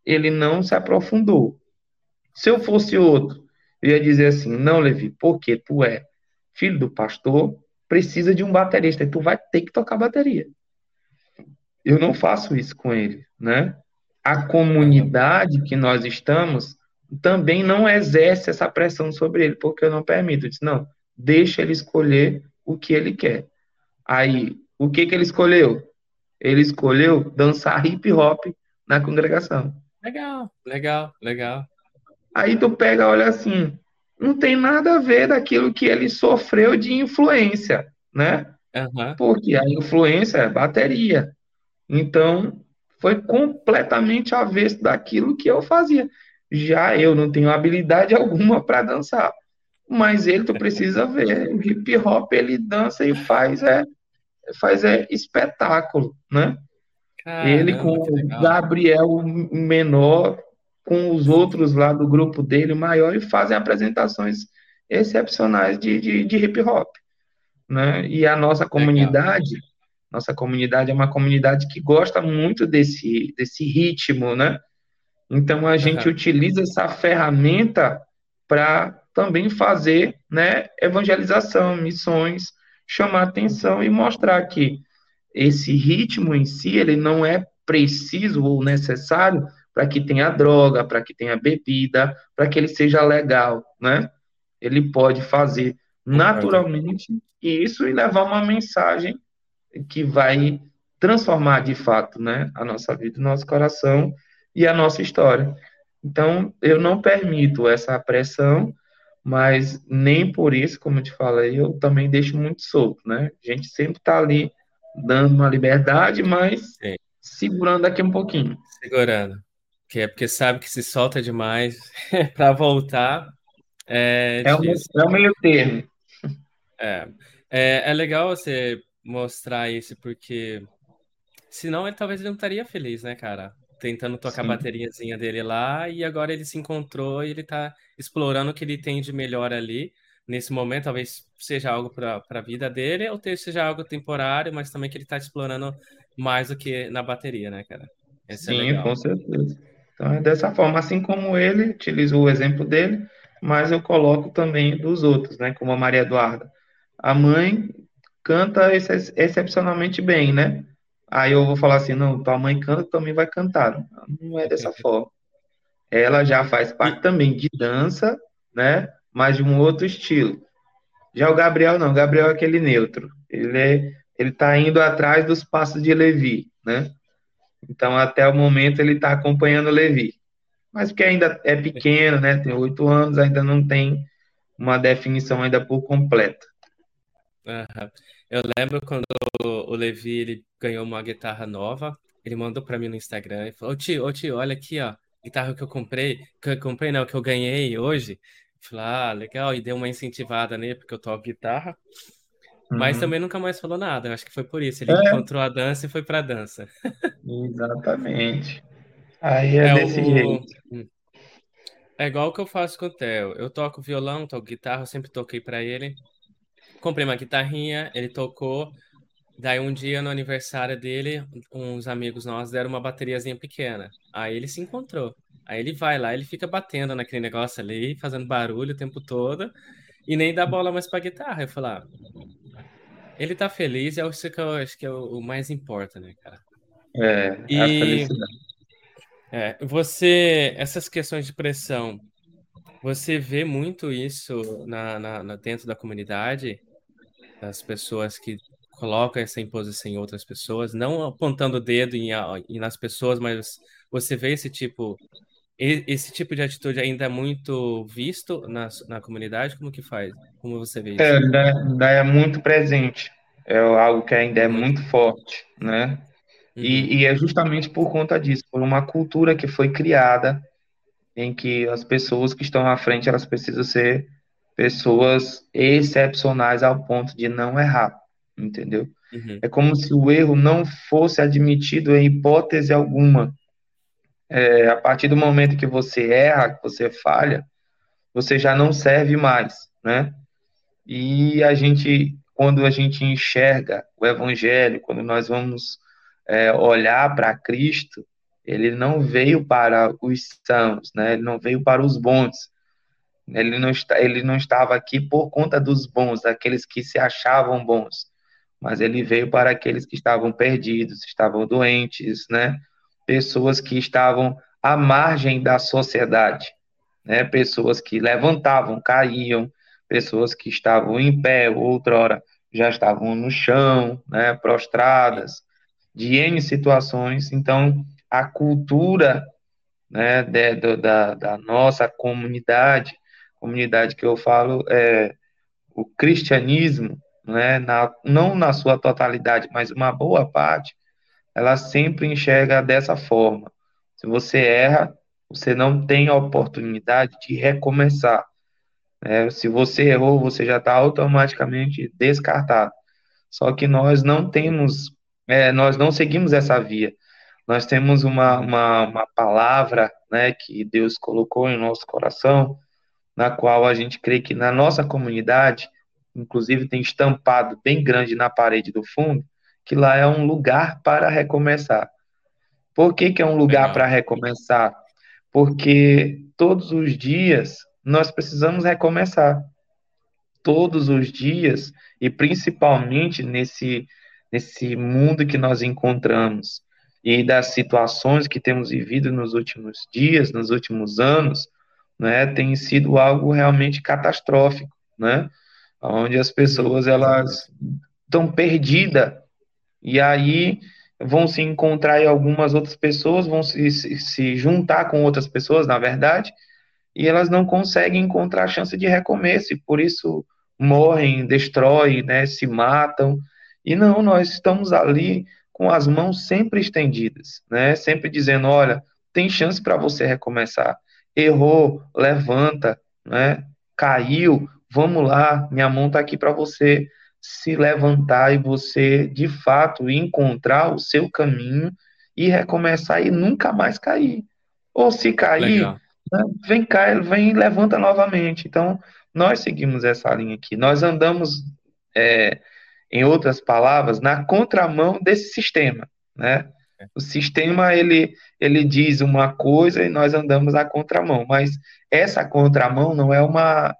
ele não se aprofundou. Se eu fosse outro, eu ia dizer assim: não, Levi, porque tu é filho do pastor, precisa de um baterista, e tu vai ter que tocar bateria. Eu não faço isso com ele, né? A comunidade que nós estamos também não exerce essa pressão sobre ele, porque eu não permito. Eu disse, não, deixa ele escolher o que ele quer. Aí, o que que ele escolheu? Ele escolheu dançar hip hop na congregação. Legal, legal, legal. Aí tu pega, olha assim, não tem nada a ver daquilo que ele sofreu de influência, né? Uhum. Porque a influência é bateria. Então, foi completamente avesso daquilo que eu fazia. Já eu não tenho habilidade alguma para dançar. Mas ele, tu precisa ver, o hip hop ele dança e faz é, faz é espetáculo, né? Caramba, ele com o Gabriel menor, com os outros lá do grupo dele maior e fazem apresentações excepcionais de, de, de hip hop, né? E a nossa comunidade Legal nossa comunidade é uma comunidade que gosta muito desse, desse ritmo, né? Então a gente uhum. utiliza essa ferramenta para também fazer, né, evangelização, missões, chamar atenção e mostrar que esse ritmo em si ele não é preciso ou necessário para que tenha droga, para que tenha bebida, para que ele seja legal, né? Ele pode fazer naturalmente isso e levar uma mensagem que vai transformar de fato né, a nossa vida, o nosso coração e a nossa história. Então, eu não permito essa pressão, mas nem por isso, como eu te falei, eu também deixo muito solto, né? A gente sempre está ali dando uma liberdade, mas Sim. segurando aqui um pouquinho. Segurando. Que é porque sabe que se solta demais para voltar. É, é, um, é um meio termo. É, é, é legal você mostrar isso, porque senão ele talvez ele não estaria feliz, né, cara? Tentando tocar Sim. a bateriazinha dele lá e agora ele se encontrou e ele tá explorando o que ele tem de melhor ali. Nesse momento, talvez seja algo para a vida dele, ou seja algo temporário, mas também que ele está explorando mais do que na bateria, né, cara? Esse é Sim, é com certeza. Então é dessa forma, assim como ele utilizou o exemplo dele, mas eu coloco também dos outros, né? Como a Maria Eduarda. A mãe canta ex excepcionalmente bem, né? Aí eu vou falar assim, não, tua mãe canta, também vai cantar. Não é dessa forma. Ela já faz parte também de dança, né? Mas de um outro estilo. Já o Gabriel não, o Gabriel é aquele neutro. Ele é, ele tá indo atrás dos passos de Levi, né? Então até o momento ele está acompanhando Levi. Mas porque ainda é pequeno, né? Tem oito anos, ainda não tem uma definição ainda por completo. Uhum. Eu lembro quando o Levi ele ganhou uma guitarra nova, ele mandou para mim no Instagram e falou: Ô tio, ô tio, olha aqui, ó, guitarra que eu comprei, que eu comprei não, que eu ganhei hoje. Falei, ah, legal, e deu uma incentivada nele, porque eu toco guitarra. Mas uhum. também nunca mais falou nada, eu acho que foi por isso. Ele é. encontrou a dança e foi pra dança. Exatamente. Aí é, é desse o... jeito. Hum. É igual o que eu faço com o Theo. Eu toco violão, toco guitarra, sempre toquei para ele comprei uma guitarrinha, ele tocou. Daí um dia no aniversário dele, uns amigos nossos deram uma bateriazinha pequena. Aí ele se encontrou. Aí ele vai lá, ele fica batendo naquele negócio ali, fazendo barulho o tempo todo, e nem dá bola mais pra guitarra. Eu falei, ah, ele tá feliz, é isso que eu acho que é o, mais importa, né, cara? É, e, a felicidade. É, você, essas questões de pressão, você vê muito isso na, na, na dentro da comunidade? As pessoas que coloca essa imposição em outras pessoas, não apontando o dedo em, em, nas pessoas, mas você vê esse tipo esse tipo de atitude ainda é muito visto na, na comunidade? Como que faz? Como você vê isso? É, ainda, é muito presente. É algo que ainda é muito, muito forte, né? Uhum. E, e, é justamente por conta disso, por uma cultura que foi criada em que as pessoas que estão à frente, elas precisam ser pessoas excepcionais ao ponto de não errar, entendeu? Uhum. É como se o erro não fosse admitido em hipótese alguma. É, a partir do momento que você erra, que você falha, você já não serve mais, né? E a gente, quando a gente enxerga o Evangelho, quando nós vamos é, olhar para Cristo, ele não veio para os sãos, né? Ele não veio para os bons. Ele não, está, ele não estava aqui por conta dos bons, daqueles que se achavam bons, mas ele veio para aqueles que estavam perdidos, estavam doentes, né? pessoas que estavam à margem da sociedade, né? Pessoas que levantavam, caíam, pessoas que estavam em pé, outrora já estavam no chão, né? Prostradas, de N situações. Então, a cultura, né? De, da, da nossa comunidade, comunidade que eu falo é o cristianismo, né? Na, não na sua totalidade, mas uma boa parte ela sempre enxerga dessa forma. Se você erra, você não tem a oportunidade de recomeçar. É, se você errou, você já está automaticamente descartado. Só que nós não temos, é, nós não seguimos essa via. Nós temos uma, uma, uma palavra né, que Deus colocou em nosso coração, na qual a gente crê que na nossa comunidade, inclusive tem estampado bem grande na parede do fundo, que lá é um lugar para recomeçar. Por que, que é um lugar para recomeçar? Porque todos os dias nós precisamos recomeçar. Todos os dias, e principalmente nesse, nesse mundo que nós encontramos e das situações que temos vivido nos últimos dias, nos últimos anos, né, tem sido algo realmente catastrófico, né? Onde as pessoas elas estão perdidas e aí vão se encontrar em algumas outras pessoas, vão se, se, se juntar com outras pessoas, na verdade, e elas não conseguem encontrar a chance de recomeço, e por isso morrem, destroem, né, se matam. E não, nós estamos ali com as mãos sempre estendidas, né, sempre dizendo, olha, tem chance para você recomeçar. Errou, levanta, né, caiu, vamos lá, minha mão está aqui para você se levantar e você, de fato, encontrar o seu caminho e recomeçar e nunca mais cair. Ou se cair, né, vem cá, vem e levanta novamente. Então, nós seguimos essa linha aqui. Nós andamos, é, em outras palavras, na contramão desse sistema, né? O sistema, ele, ele diz uma coisa e nós andamos na contramão, mas essa contramão não é uma,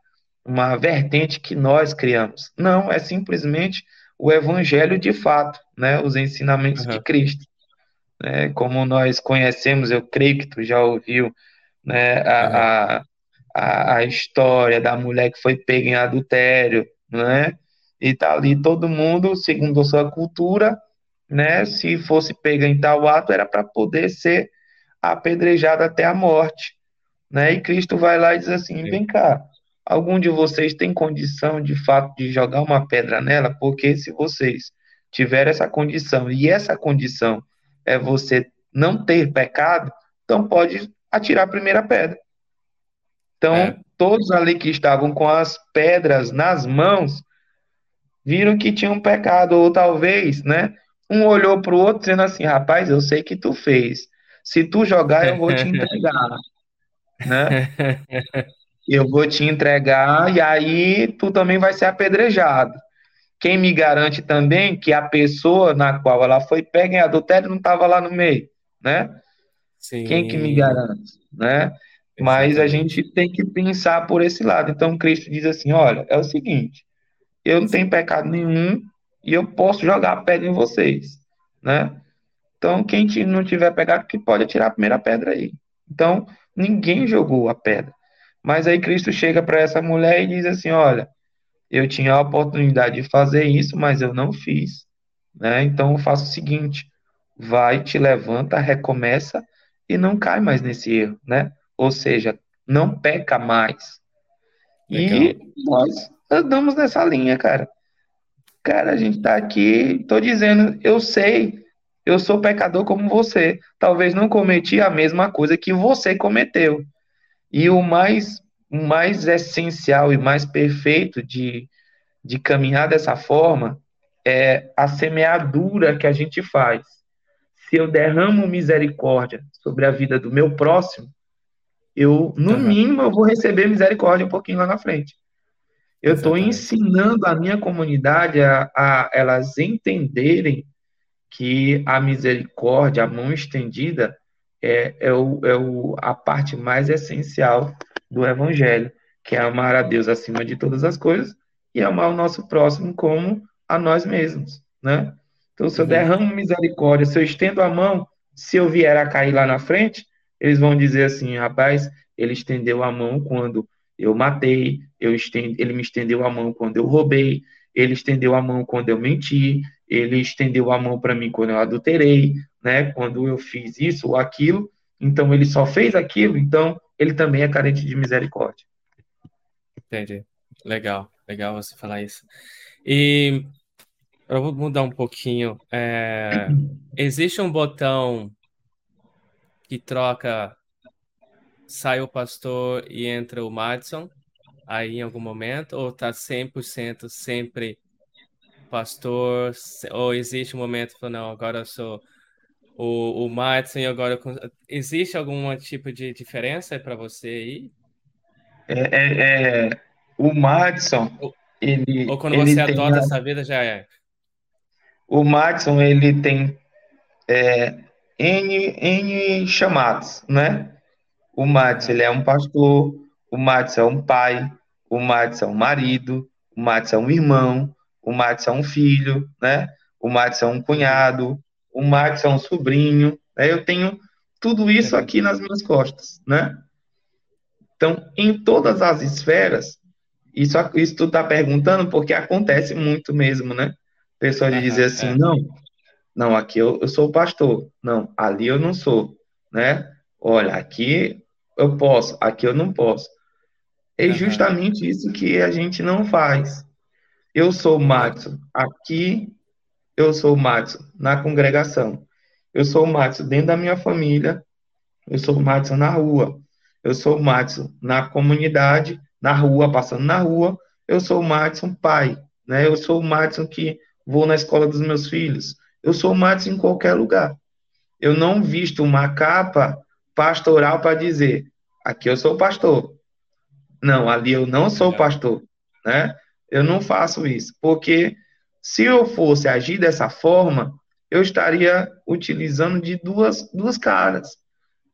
uma vertente que nós criamos. Não, é simplesmente o evangelho de fato, né? Os ensinamentos uhum. de Cristo. Né? Como nós conhecemos, eu creio que tu já ouviu, né? A, uhum. a, a, a, história da mulher que foi pega em adultério, né? E tá ali todo mundo, segundo a sua cultura, né? Se fosse pega em tal ato, era para poder ser apedrejado até a morte, né? E Cristo vai lá e diz assim: Sim. vem cá, Algum de vocês tem condição de fato de jogar uma pedra nela? Porque se vocês tiverem essa condição e essa condição é você não ter pecado, então pode atirar a primeira pedra. Então, é. todos ali que estavam com as pedras nas mãos viram que tinham pecado, ou talvez, né? Um olhou para o outro dizendo assim: rapaz, eu sei que tu fez. Se tu jogar, eu vou te entregar. né? eu vou te entregar e aí tu também vai ser apedrejado. Quem me garante também que a pessoa na qual ela foi pega em adultério não estava lá no meio, né? Sim. Quem que me garante, né? Mas a gente tem que pensar por esse lado. Então Cristo diz assim, olha, é o seguinte, eu não tenho pecado nenhum e eu posso jogar a pedra em vocês, né? Então quem não tiver pecado que pode atirar a primeira pedra aí. Então ninguém jogou a pedra. Mas aí Cristo chega para essa mulher e diz assim: Olha, Eu tinha a oportunidade de fazer isso, mas eu não fiz, né? Então eu faço o seguinte: vai, te levanta, recomeça e não cai mais nesse erro, né? Ou seja, não peca mais. Legal. E nós andamos nessa linha, cara. Cara, a gente tá aqui, tô dizendo, eu sei, eu sou pecador como você. Talvez não cometi a mesma coisa que você cometeu. E o mais, mais essencial e mais perfeito de, de caminhar dessa forma é a semeadura que a gente faz. Se eu derramo misericórdia sobre a vida do meu próximo, eu, no uhum. mínimo, eu vou receber misericórdia um pouquinho lá na frente. Eu estou ensinando a minha comunidade a, a, elas entenderem que a misericórdia, a mão estendida, é, é, o, é o, a parte mais essencial do Evangelho, que é amar a Deus acima de todas as coisas e amar o nosso próximo como a nós mesmos, né? Então, se eu derramo misericórdia, se eu estendo a mão, se eu vier a cair lá na frente, eles vão dizer assim, rapaz, ele estendeu a mão quando eu matei, eu ele me estendeu a mão quando eu roubei, ele estendeu a mão quando eu menti, ele estendeu a mão para mim quando eu adulterei, né? Quando eu fiz isso ou aquilo, então ele só fez aquilo, então ele também é carente de misericórdia. Entendi. Legal, legal você falar isso. E eu vou mudar um pouquinho. É, existe um botão que troca sai o pastor e entra o Madison aí em algum momento? Ou tá 100% sempre pastor? Ou existe um momento que não, agora eu sou o, o Madison e agora... Existe algum tipo de diferença para você aí? É, é, é, o Madison, ele... Ou quando ele você adota essa vida, já é? O Madison, ele tem é, N, N chamados, né? O Matos, ele é um pastor, o Matos é um pai, o Matos é um marido, o Matos é um irmão, o Matos é um filho, né? O Matos é um cunhado, o Matos é um sobrinho. Né? Eu tenho tudo isso aqui nas minhas costas, né? Então, em todas as esferas, isso, isso tu está perguntando porque acontece muito mesmo, né? Pessoa de dizer assim, é. não, não, aqui eu, eu sou o pastor, não, ali eu não sou, né? Olha, aqui eu posso, aqui eu não posso. É justamente isso que a gente não faz. Eu sou Matsu aqui, eu sou Matsu na congregação. Eu sou Matsu dentro da minha família, eu sou Matsu na rua. Eu sou Matsu na comunidade, na rua, passando na rua. Eu sou Matsu pai, né? Eu sou Matsu que vou na escola dos meus filhos. Eu sou Matsu em qualquer lugar. Eu não visto uma capa pastoral para dizer, aqui eu sou pastor. Não, ali eu não sou é. pastor, né? Eu não faço isso, porque se eu fosse agir dessa forma, eu estaria utilizando de duas, duas caras.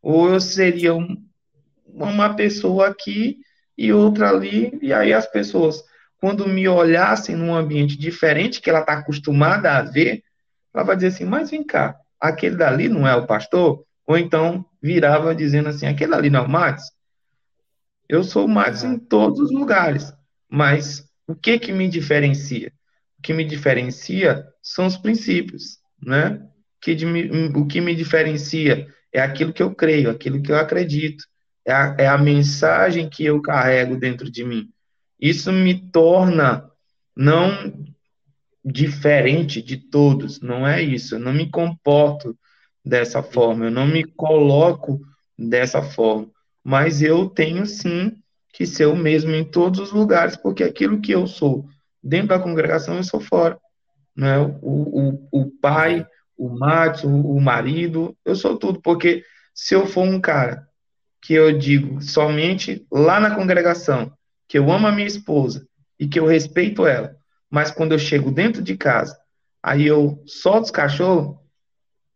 Ou eu seria um, uma pessoa aqui e outra ali, e aí as pessoas, quando me olhassem num ambiente diferente que ela está acostumada a ver, ela vai dizer assim, mas vem cá, aquele dali não é o pastor? Ou então virava dizendo assim: aquele ali não é o Max? Eu sou o Max em todos os lugares, mas o que que me diferencia? O que me diferencia são os princípios, né? Que de, o que me diferencia é aquilo que eu creio, aquilo que eu acredito, é a, é a mensagem que eu carrego dentro de mim. Isso me torna não diferente de todos, não é isso. Eu não me comporto dessa forma, eu não me coloco dessa forma, mas eu tenho sim que ser o mesmo em todos os lugares, porque aquilo que eu sou dentro da congregação, eu sou fora. Né? O, o, o pai, o macho, o marido, eu sou tudo, porque se eu for um cara que eu digo somente lá na congregação, que eu amo a minha esposa e que eu respeito ela, mas quando eu chego dentro de casa, aí eu solto os cachorros,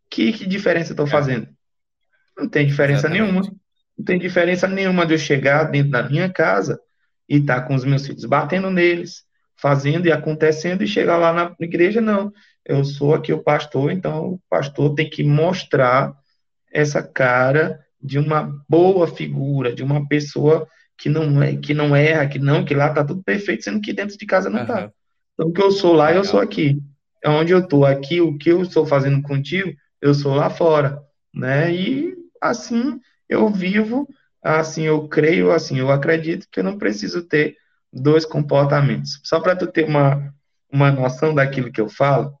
que, que diferença estou é. fazendo? Não tem diferença Exatamente. nenhuma. Não tem diferença nenhuma de eu chegar dentro da minha casa e estar tá com os meus filhos batendo neles, fazendo e acontecendo e chegar lá na igreja, não. Eu sou aqui o pastor, então o pastor tem que mostrar essa cara de uma boa figura, de uma pessoa que não é, que não erra, que não, que lá tá tudo perfeito, sendo que dentro de casa não uhum. tá. Então, o que eu sou lá, eu sou aqui. É onde eu tô aqui, o que eu estou fazendo contigo, eu sou lá fora, né? E assim eu vivo, assim eu creio, assim eu acredito que eu não preciso ter dois comportamentos. Só para tu ter uma, uma noção daquilo que eu falo,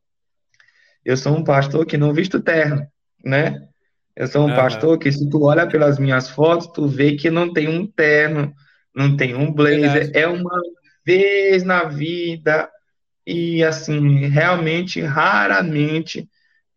eu sou um pastor que não visto terno, né? Eu sou um uhum. pastor que, se tu olha pelas minhas fotos, tu vê que não tem um terno, não tem um blazer. Verdade. É uma vez na vida, e assim, realmente, raramente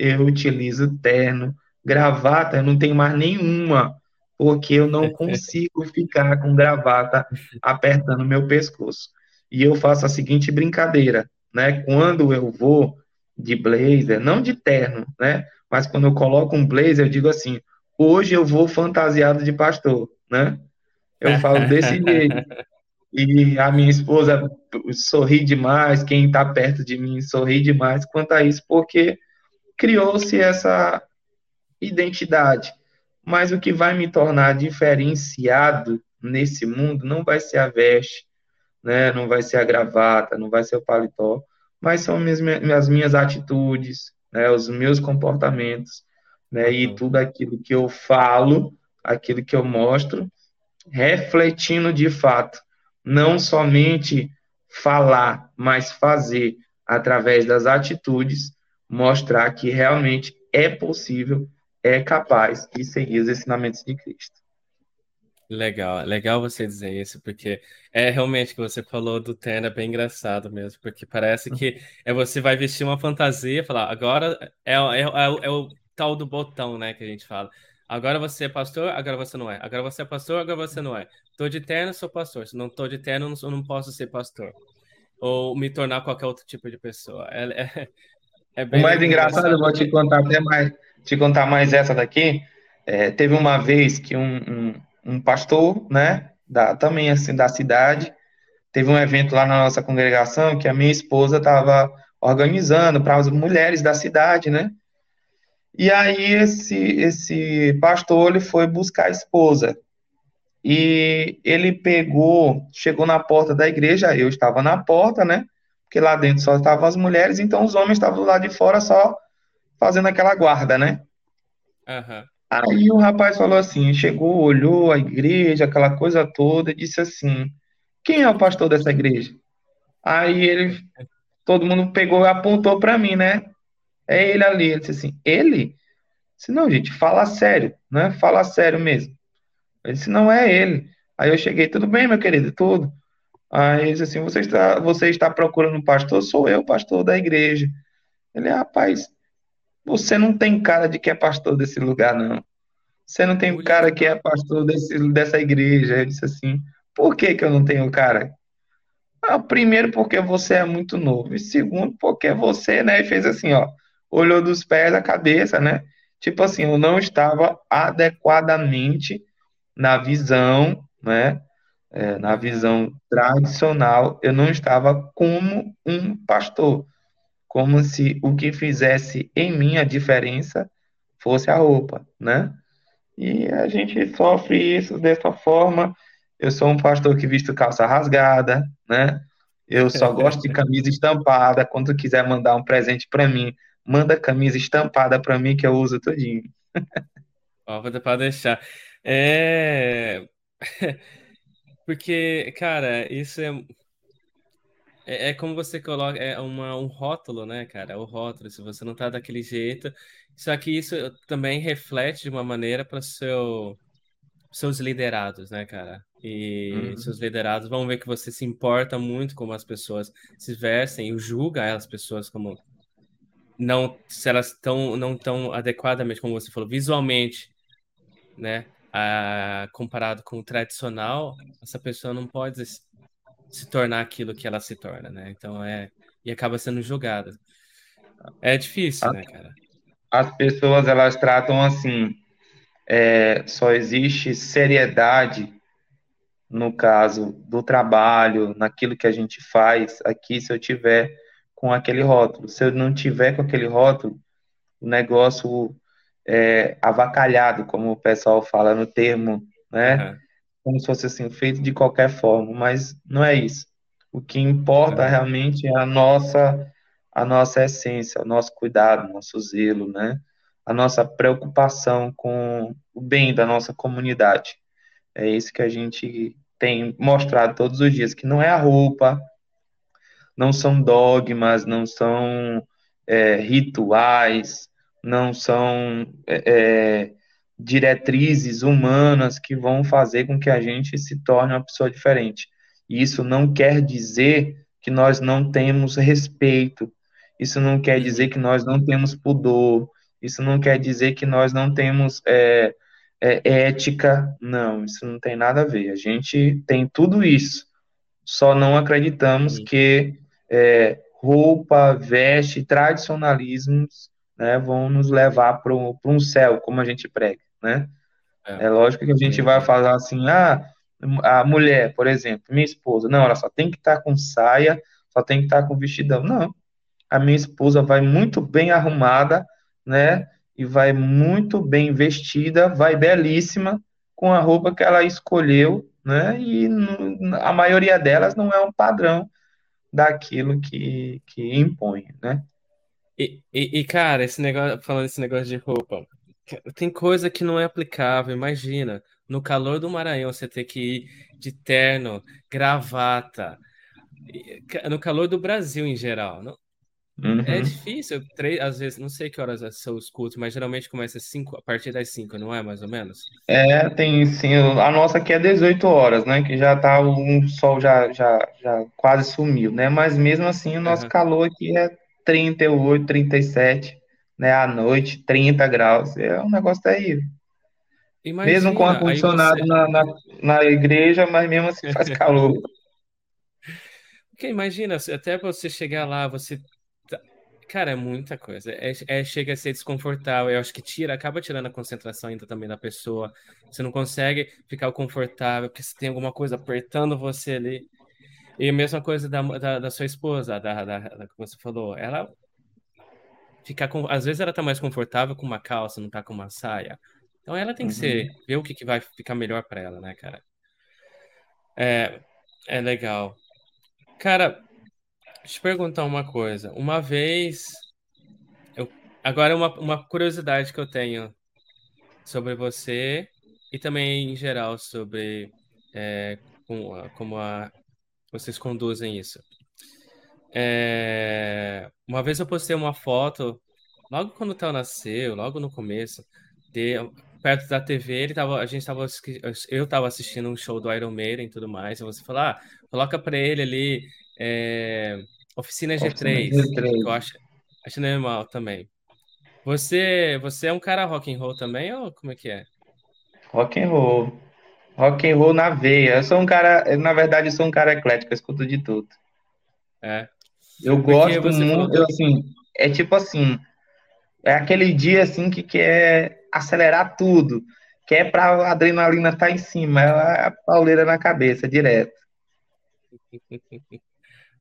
eu utilizo terno. Gravata, eu não tenho mais nenhuma, porque eu não consigo ficar com gravata apertando meu pescoço. E eu faço a seguinte brincadeira, né? Quando eu vou de blazer, não de terno, né? Mas quando eu coloco um blazer, eu digo assim: hoje eu vou fantasiado de pastor, né? Eu falo desse jeito. E a minha esposa sorri demais, quem está perto de mim sorri demais quanto a isso, porque criou-se essa identidade. Mas o que vai me tornar diferenciado nesse mundo não vai ser a veste, né? não vai ser a gravata, não vai ser o paletó, mas são minhas, as minhas atitudes, né, os meus comportamentos, né, e tudo aquilo que eu falo, aquilo que eu mostro, refletindo de fato, não somente falar, mas fazer através das atitudes, mostrar que realmente é possível, é capaz de seguir os ensinamentos de Cristo. Legal, legal você dizer isso, porque é realmente que você falou do terno é bem engraçado mesmo, porque parece que é você vai vestir uma fantasia, falar, agora é, é, é, é, o tal do botão, né, que a gente fala. Agora você é pastor, agora você não é. Agora você é pastor, agora você não é. Tô de terno, sou pastor. Se não tô de terno, eu não posso ser pastor. Ou me tornar qualquer outro tipo de pessoa. É, é, é o mais engraçado, eu vou te contar até mais, te contar mais essa daqui. É, teve uma vez que um, um um pastor, né, da, também assim da cidade, teve um evento lá na nossa congregação que a minha esposa estava organizando para as mulheres da cidade, né? E aí esse esse pastor ele foi buscar a esposa. E ele pegou, chegou na porta da igreja, eu estava na porta, né? Porque lá dentro só estavam as mulheres, então os homens estavam lá de fora só fazendo aquela guarda, né? Uhum. Aí o rapaz falou assim, chegou, olhou a igreja, aquela coisa toda, e disse assim: quem é o pastor dessa igreja? Aí ele, todo mundo pegou e apontou para mim, né? É ele ali. Ele disse assim: ele? disse, não, gente, fala sério, né? Fala sério mesmo. Ele disse: não é ele. Aí eu cheguei, tudo bem, meu querido, tudo. Aí ele disse assim: você está, você está procurando um pastor? Sou eu, pastor da igreja. Ele, rapaz, você não tem cara de que é pastor desse lugar, não. Você não tem cara que é pastor desse, dessa igreja. Eu disse assim, por que, que eu não tenho cara? Ah, primeiro, porque você é muito novo. E segundo, porque você, né, fez assim, ó, olhou dos pés à cabeça, né? Tipo assim, eu não estava adequadamente na visão, né? É, na visão tradicional, eu não estava como um pastor como se o que fizesse em mim a diferença fosse a roupa, né? E a gente sofre isso dessa forma. Eu sou um pastor que visto calça rasgada, né? Eu só gosto de camisa estampada. Quando quiser mandar um presente para mim, manda camisa estampada para mim que eu uso tudinho. Ó, para deixar. É porque, cara, isso é é, é como você coloca, é uma, um rótulo, né, cara? O rótulo, se você não tá daquele jeito. Só que isso também reflete de uma maneira para seu, seus liderados, né, cara? E uhum. seus liderados vão ver que você se importa muito como as pessoas se vestem e julga as pessoas como não se elas estão não tão adequadamente como você falou visualmente, né? Ah, comparado com o tradicional, essa pessoa não pode se tornar aquilo que ela se torna, né? Então é e acaba sendo julgada. É difícil, né, cara? As pessoas elas tratam assim, é, só existe seriedade no caso do trabalho, naquilo que a gente faz aqui, se eu tiver com aquele rótulo. Se eu não tiver com aquele rótulo, o negócio é avacalhado, como o pessoal fala no termo, né? Uhum como se fosse assim, feito de qualquer forma, mas não é isso. O que importa Aham. realmente é a nossa a nossa essência, o nosso cuidado, o nosso zelo, né? A nossa preocupação com o bem da nossa comunidade. É isso que a gente tem mostrado todos os dias, que não é a roupa, não são dogmas, não são é, rituais, não são é, é, diretrizes humanas que vão fazer com que a gente se torne uma pessoa diferente. E isso não quer dizer que nós não temos respeito, isso não quer dizer que nós não temos pudor, isso não quer dizer que nós não temos é, é, ética, não, isso não tem nada a ver. A gente tem tudo isso, só não acreditamos Uhum. que é, roupa, veste, tradicionalismos, né, vão nos levar para um céu, como a gente prega, né? É, É lógico que a gente vai falar assim, ah, a mulher, por exemplo, minha esposa, não, ela só tem que estar com saia, só tem que estar com vestidão. Não, a minha esposa vai muito bem arrumada, né? E vai muito bem vestida, vai belíssima com a roupa que ela escolheu, né? E a maioria delas não é um padrão daquilo que, que impõe, né? E, e, e, cara, esse negócio, falando esse negócio de roupa, tem coisa que não é aplicável. Imagina, no calor do Maranhão, você ter que ir de terno, gravata, no calor do Brasil em geral. Não, é Uhum. difícil, três, às vezes, não sei que horas são os cultos, mas geralmente começa cinco, a partir das 5, não é, mais ou menos? É, tem sim, a nossa aqui é 18 horas, né? Que já tá, o sol já, já, já quase sumiu, né? Mas mesmo assim, o nosso Aham. calor aqui é 38, 37, né? À noite, 30 graus. É um negócio terrível. Mesmo com Imagina, ar-condicionado você. na, na, na igreja, mas mesmo assim faz calor. Porque imagina, se- até você chegar lá, você. tá- Cara, é muita coisa. É, é- chega a ser desconfortável. Eu acho que tira, acaba tirando a concentração ainda também da pessoa. Você não consegue ficar confortável, porque você tem alguma coisa apertando você ali. E a mesma coisa da, da, da sua esposa, da, da, da que você falou. Ela ficar com. Às vezes ela tá mais confortável com uma calça, não tá com uma saia. Então ela tem que Uhum. ser, ver o que, que vai ficar melhor pra ela, né, cara? É, é legal. Cara, deixa eu te perguntar uma coisa. Uma vez. Eu, agora, uma, uma curiosidade que eu tenho sobre você e também em geral sobre é, como, a- como a- vocês conduzem isso. É, uma vez eu postei uma foto, logo quando o Theo nasceu, logo no começo, de, perto da TV, ele tava, a gente tava, eu estava assistindo um show do Iron Maiden e tudo mais, e você falou, ah, coloca para ele ali é, Oficina Oficina G3, que eu G3. acho, acho normal também. Você, você é um cara rock and roll também, ou como é que é? Rock and roll. Rock and roll na veia. Eu sou um cara, na verdade, eu sou um cara eclético, eu escuto de tudo. É. Eu Porque gosto muito, eu, assim, é tipo assim, é aquele dia assim que quer acelerar tudo, que é pra adrenalina estar em cima, é a pauleira na cabeça, direto.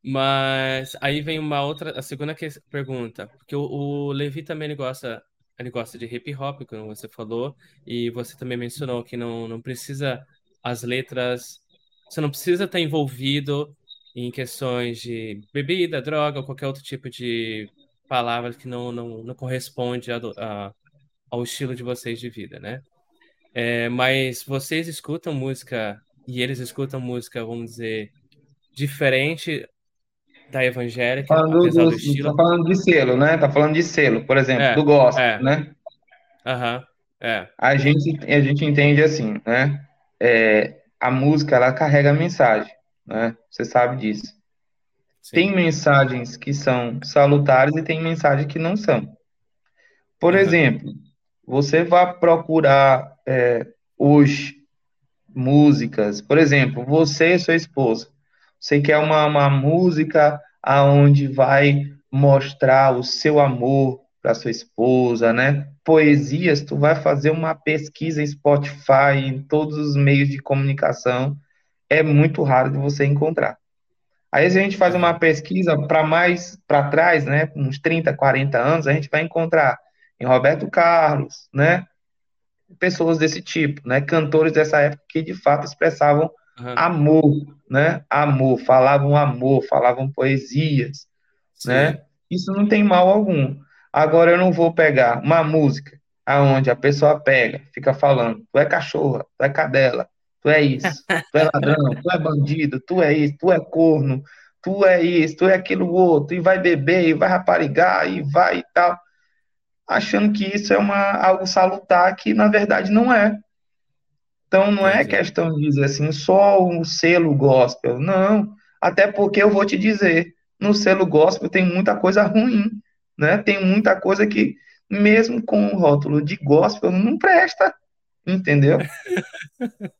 Mas aí vem uma outra, a segunda pergunta, porque o, o Levi também gosta, ele gosta de hip hop, como você falou, e você também mencionou que não, não precisa as letras, você não precisa estar envolvido em questões de bebida, droga ou qualquer outro tipo de palavra que não, não, não corresponde a, a- ao estilo de vocês de vida, né? É, mas vocês escutam música e eles escutam música, vamos dizer, diferente da evangélica, Falando apesar do, do tá estilo. falando de selo, né? Tá falando de selo, por exemplo, do É, gospel, é, né? aham, é, A gente, a gente entende assim, né? É, a música, ela carrega mensagem, né? Você sabe disso. Tem sim, mensagens que são salutares e tem mensagens que não são. Por aham, exemplo, você vai procurar é, hoje músicas, por exemplo, você e sua esposa, você quer uma, uma música aonde vai mostrar o seu amor para sua esposa, né? Poesias, tu vai fazer uma pesquisa em Spotify, em todos os meios de comunicação, é muito raro de você encontrar. Aí, se a gente faz uma pesquisa para mais para trás, né, uns 30, 40 anos, a gente vai encontrar em Roberto Carlos, né? pessoas desse tipo, né? Cantores dessa época que de fato expressavam uhum. amor, né? Amor, falavam amor, falavam poesias, Sim. né? Isso não tem mal algum. Agora eu não vou pegar uma música aonde a pessoa pega, fica falando, tu é cachorra, tu é cadela, tu é isso, tu é ladrão, tu é bandido, tu é isso, tu é corno, tu é isso, tu é aquilo outro, e vai beber, e vai raparigar, e vai e tal, achando que isso é uma, algo salutar, que na verdade não é. Então não é questão de dizer assim, só um selo gospel, não, até porque eu vou te dizer, no selo gospel tem muita coisa ruim, né? Tem muita coisa que, mesmo com o rótulo de gospel, não presta, entendeu?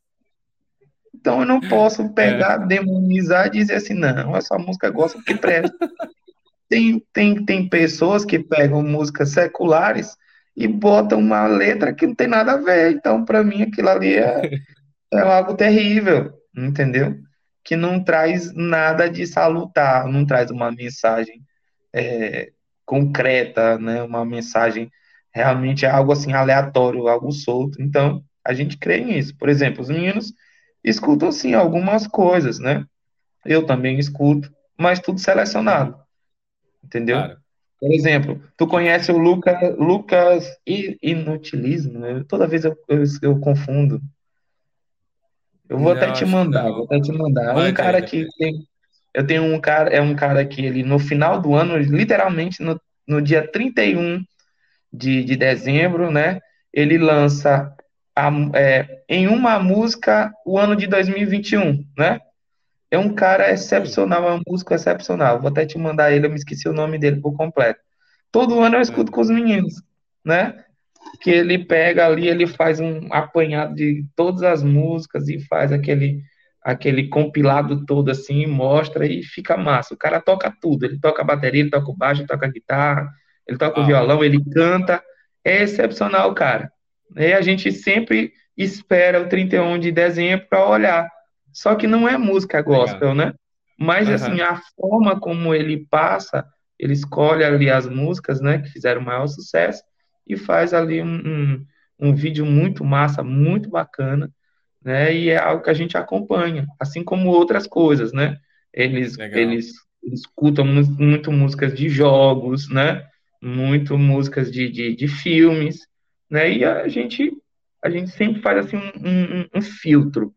Então eu não posso pegar, é. demonizar e dizer assim, não, essa música gospel que presta. Tem, tem, tem pessoas que pegam músicas seculares e botam uma letra que não tem nada a ver. Então, para mim, aquilo ali é, é algo terrível, entendeu? Que não traz nada de salutar, não traz uma mensagem é, concreta, né? Uma mensagem realmente algo assim aleatório, algo solto. Então, a gente crê nisso. Por exemplo, os meninos escutam sim algumas coisas, né? Eu também escuto, mas tudo selecionado. Entendeu? Claro. Por exemplo, tu conhece o Luca, Lucas Inutilismo? Né? Toda vez eu, eu, eu confundo. Eu vou não, até te mandar, vou até te mandar. É um cara que tem, eu tenho um cara, é um cara que ele, no final do ano, literalmente no, no dia 31 de, de dezembro, né? Ele lança a, é, em uma música o ano de 2021, né? É um cara excepcional, é um músico excepcional. Vou até te mandar ele, eu me esqueci o nome dele por completo. Todo ano eu escuto com os meninos, né? Que ele pega ali, ele faz um apanhado de todas as músicas e faz aquele aquele compilado todo assim, mostra e fica massa. O cara toca tudo, ele toca a bateria, ele toca o baixo, ele toca a guitarra, ele toca ah. o violão, ele canta. É excepcional, cara. E a gente sempre espera o 31 de dezembro para olhar. Só que não é música gospel, Legal. né? Mas uhum. assim, a forma como ele passa, ele escolhe ali as músicas, né, que fizeram maior sucesso e faz ali um, um, um vídeo muito massa, muito bacana, né? E é algo que a gente acompanha, assim como outras coisas, né? Eles, eles, eles escutam muito, muito, músicas de jogos, né? Muito músicas de, de, de, filmes, né? E a gente, a gente sempre faz assim um, um, um filtro,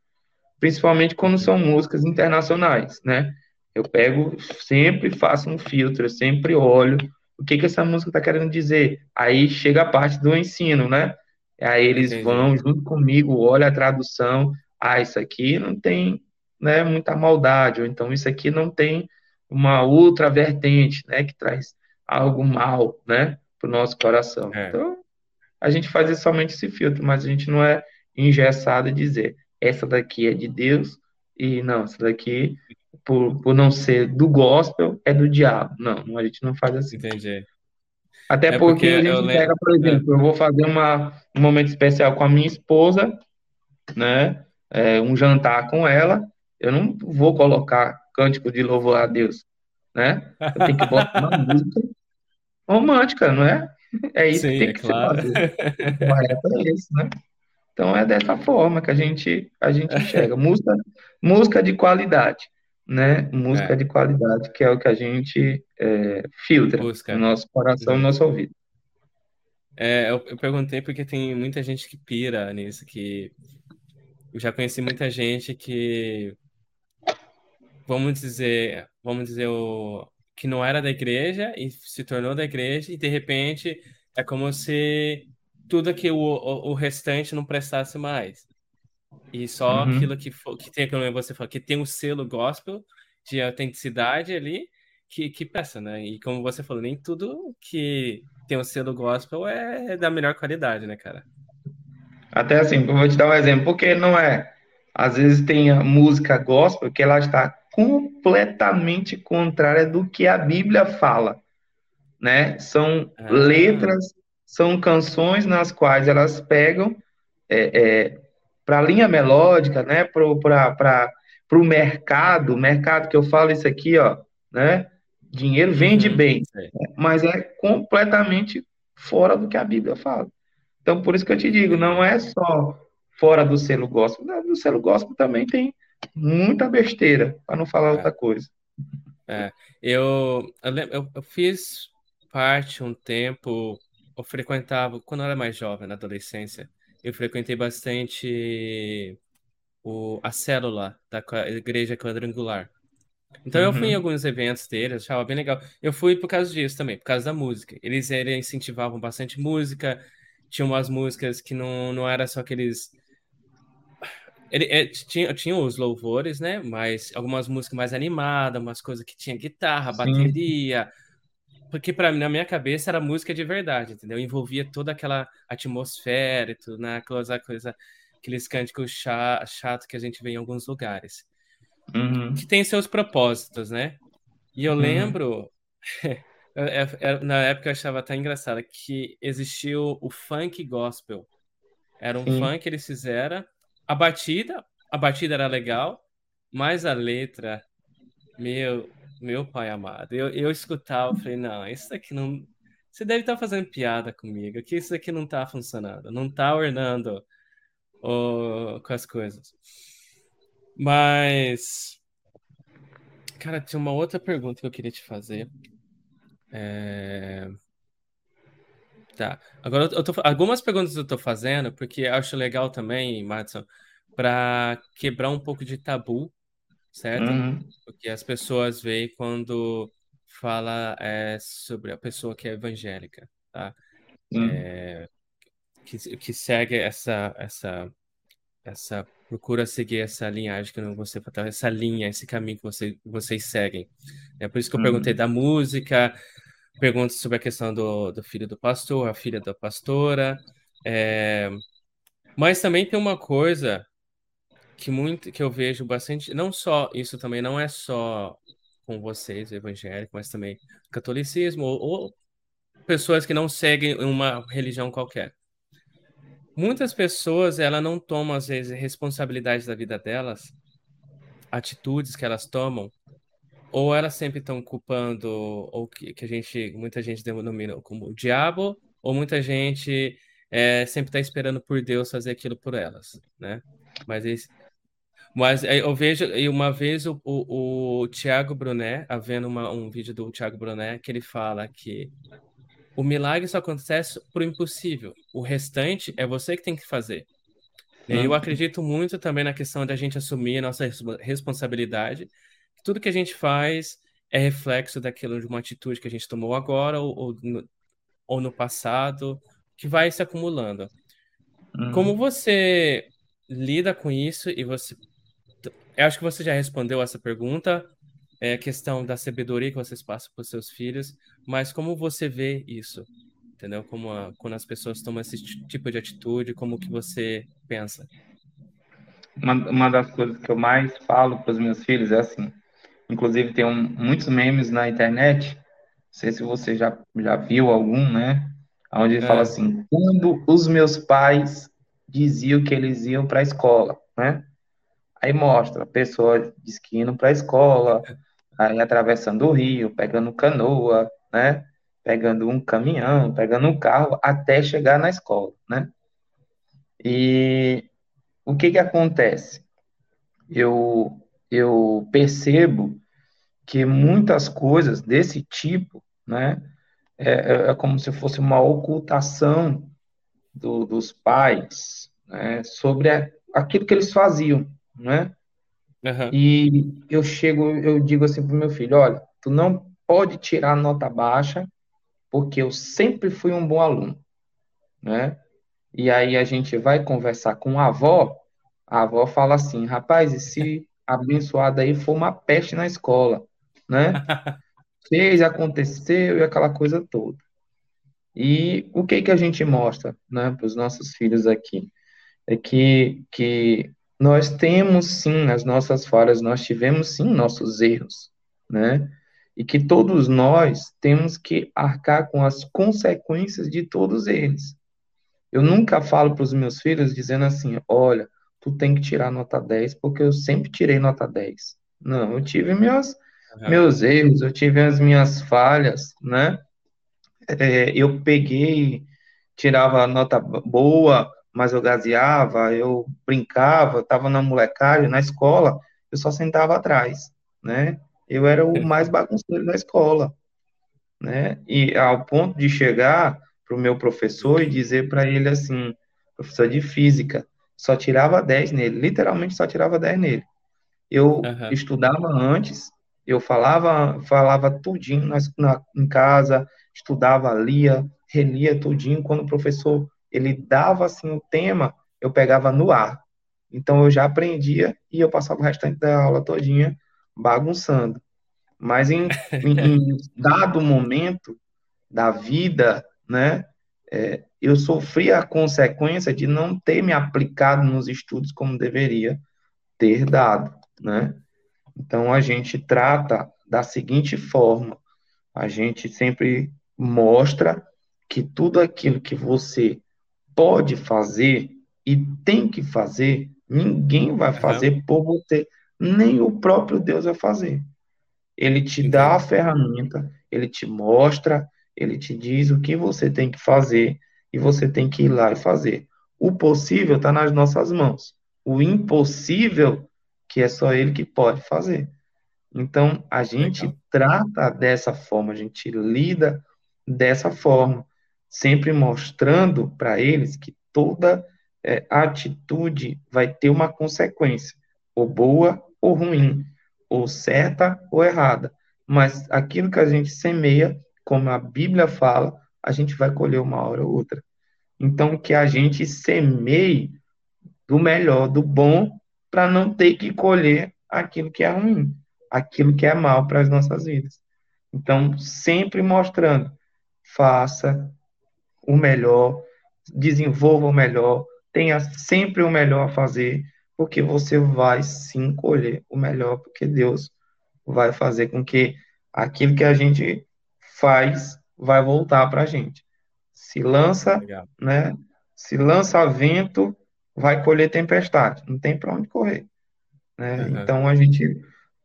principalmente quando são músicas internacionais, né? Eu pego, sempre faço um filtro, sempre olho o que que essa música está querendo dizer. Aí chega a parte do ensino, né? Aí eles Entendi. vão junto comigo, olha a tradução, ah, isso aqui não tem né, muita maldade, ou então isso aqui não tem uma outra vertente, né, que traz algo mal, né, para o nosso coração. É. Então, a gente faz somente esse filtro, mas a gente não é engessado em dizer, essa daqui é de Deus, e não, essa daqui, por, por não ser do gospel, é do diabo. Não, a gente não faz assim. Entendi. Até é porque, porque a gente pega, por exemplo, é. eu vou fazer uma, um momento especial com a minha esposa, né? É, um jantar com ela, eu não vou colocar cântico de louvor a Deus, né? Eu tenho que botar uma música romântica, não é? É isso Sim, que tem é que claro. ser correto é isso, né? Então é dessa forma que a gente a gente enxerga música música de qualidade né? Música é. de qualidade, que é o que a gente é, filtra Busca. no nosso coração, no nosso ouvido. É, eu, eu, perguntei porque tem muita gente que pira nisso, que eu já conheci muita gente que, vamos dizer, vamos dizer o que não era da igreja e se tornou da igreja e de repente é como se tudo que o, o, o restante não prestasse mais. E só uhum. aquilo que, for, que tem, como você falou, que tem o um selo gospel de autenticidade ali, que, que peça, né? E como você falou, nem tudo que tem o um selo gospel é da melhor qualidade, né, cara? Até assim, eu vou te dar um exemplo, porque não é. Às vezes tem a música gospel que ela está completamente contrária do que a Bíblia fala, né? São ah. letras, são canções nas quais elas pegam é, é, para a linha melódica, né, para o mercado, mercado que eu falo isso aqui, ó, né, dinheiro vende uhum, bem, mas é completamente fora do que a Bíblia fala. Então, por isso que eu te digo, não é só fora do selo gospel. No selo gospel também tem muita besteira, para não falar é. outra coisa. É, eu, eu, eu, fiz parte um tempo, eu frequentava, quando eu era mais jovem, na adolescência, eu frequentei bastante o, a célula da igreja quadrangular. Então uhum. eu fui em uhum. alguns eventos deles, achava bem legal. Eu fui por causa disso também, por causa da música. Eles, eles incentivavam bastante música, tinham umas músicas que não, não era só aqueles. Ele, é, tinha, tinha os louvores, né? Mas algumas músicas mais animadas, umas coisas que tinha guitarra, Sim. bateria. Porque para mim, na minha cabeça, era música de verdade, entendeu? Envolvia toda aquela atmosfera e tudo, né? Aquelas coisa, aqueles cânticos chato que a gente vê em alguns lugares uhum. que tem seus propósitos, né? E eu uhum. lembro, na época eu achava até engraçado, que existiu o funk gospel. Era um Sim. funk que eles fizeram. A batida, a batida era legal, mas a letra, meu, meu pai amado, eu, eu escutava, falei, não, isso daqui não. Você deve estar fazendo piada comigo, que isso aqui não está funcionando, não está ornando oh, com as coisas. Mas. Cara, tinha uma outra pergunta que eu queria te fazer. É... Tá. Agora, eu tô... algumas perguntas eu tô fazendo, porque eu acho legal também, Madison, para quebrar um pouco de tabu, certo? Uhum. Porque as pessoas veem quando fala é, sobre a pessoa que é evangélica, tá? Uhum. É... Que, que segue essa, essa, essa procura seguir essa linhagem que você essa linha, esse caminho que você, vocês seguem. É por isso que eu perguntei uhum. da música, pergunto sobre a questão do, do filho do pastor, a filha da pastora. É... Mas também tem uma coisa que muito que eu vejo bastante, não só isso também não é só com vocês, evangélicos, mas também catolicismo ou, ou pessoas que não seguem uma religião qualquer muitas pessoas ela não tomam às vezes responsabilidade da vida delas, atitudes que elas tomam, ou elas sempre estão culpando ou que, que a gente muita gente denomina como o diabo, ou muita gente é, sempre está esperando por Deus fazer aquilo por elas, né? Mas esse, mas eu vejo, e uma vez o, o, o Tiago Brunet, havendo uma, um vídeo do Tiago Brunet, que ele fala que o milagre só acontece por impossível. O restante é você que tem que fazer. E eu acredito muito também na questão da gente assumir a nossa responsabilidade. Tudo que a gente faz é reflexo daquilo de uma atitude que a gente tomou agora ou, ou, no, ou no passado, que vai se acumulando. Uhum. Como você lida com isso e você. Eu acho que você já respondeu essa pergunta, é a questão da sabedoria que vocês passam para os seus filhos, mas como você vê isso? Entendeu? Como a, quando as pessoas tomam esse tipo de atitude, como que você pensa? Uma, uma das coisas que eu mais falo para os meus filhos é assim, inclusive tem um, muitos memes na internet, não sei se você já, já viu algum, né? Onde ele é. fala assim, quando os meus pais diziam que eles iam para a escola, né? Aí mostra a pessoa de para a escola, aí atravessando o rio, pegando canoa, né? Pegando um caminhão, pegando um carro, até chegar na escola, né? E o que que acontece? Eu, eu percebo que muitas coisas desse tipo, né? É, é, é como se fosse uma ocultação do, dos pais né, sobre a, aquilo que eles faziam, né? Uhum. E eu chego, eu digo assim pro meu filho, olha, tu não pode tirar nota baixa, porque eu sempre fui um bom aluno, né? E aí a gente vai conversar com a avó, a avó fala assim, rapaz, e se abençoado aí for uma peste na escola, né? Fez, aconteceu e aquela coisa toda. E o que que a gente mostra, né, para os nossos filhos aqui? É que, que nós temos sim as nossas falhas, nós tivemos sim nossos erros, né? E que todos nós temos que arcar com as consequências de todos eles. Eu nunca falo para os meus filhos dizendo assim: olha, tu tem que tirar nota 10, porque eu sempre tirei nota 10. Não, eu tive meus, uhum. meus erros, eu tive as minhas falhas, né? É, eu peguei tirava nota boa, mas eu gazeava, eu brincava, estava na molecagem, na escola, eu só sentava atrás, né? Eu era o mais bagunceiro da escola, né? E ao ponto de chegar para o meu professor e dizer para ele assim, professor de física, só tirava 10 nele, literalmente só tirava 10 nele. Eu uhum. estudava antes, eu falava, falava tudinho na, na, em casa, estudava, lia, relia tudinho. Quando o professor ele dava assim o tema, eu pegava no ar. Então eu já aprendia e eu passava o restante da aula todinha bagunçando. Mas em, em, em dado momento da vida, né, é, eu sofri a consequência de não ter me aplicado nos estudos como deveria ter dado, né? Então a gente trata da seguinte forma: a gente sempre mostra que tudo aquilo que você pode fazer e tem que fazer, ninguém vai fazer uhum. por você, nem o próprio Deus vai fazer. Ele te dá a ferramenta, ele te mostra, ele te diz o que você tem que fazer e você tem que ir lá e fazer. O possível está nas nossas mãos. O impossível que é só ele que pode fazer. Então, a gente Legal. trata dessa forma, a gente lida dessa forma, sempre mostrando para eles que toda é, atitude vai ter uma consequência, ou boa ou ruim, ou certa ou errada. Mas aquilo que a gente semeia, como a Bíblia fala, a gente vai colher uma hora ou outra. Então, que a gente semeie do melhor, do bom, para não ter que colher aquilo que é ruim, aquilo que é mal para as nossas vidas. Então, sempre mostrando, faça o melhor, desenvolva o melhor, tenha sempre o melhor a fazer, porque você vai sim colher o melhor, porque Deus vai fazer com que aquilo que a gente faz vai voltar para a gente. Se lança, Legal. né? Se lança vento, vai colher tempestade, não tem para onde correr. Né? Uhum. Então a gente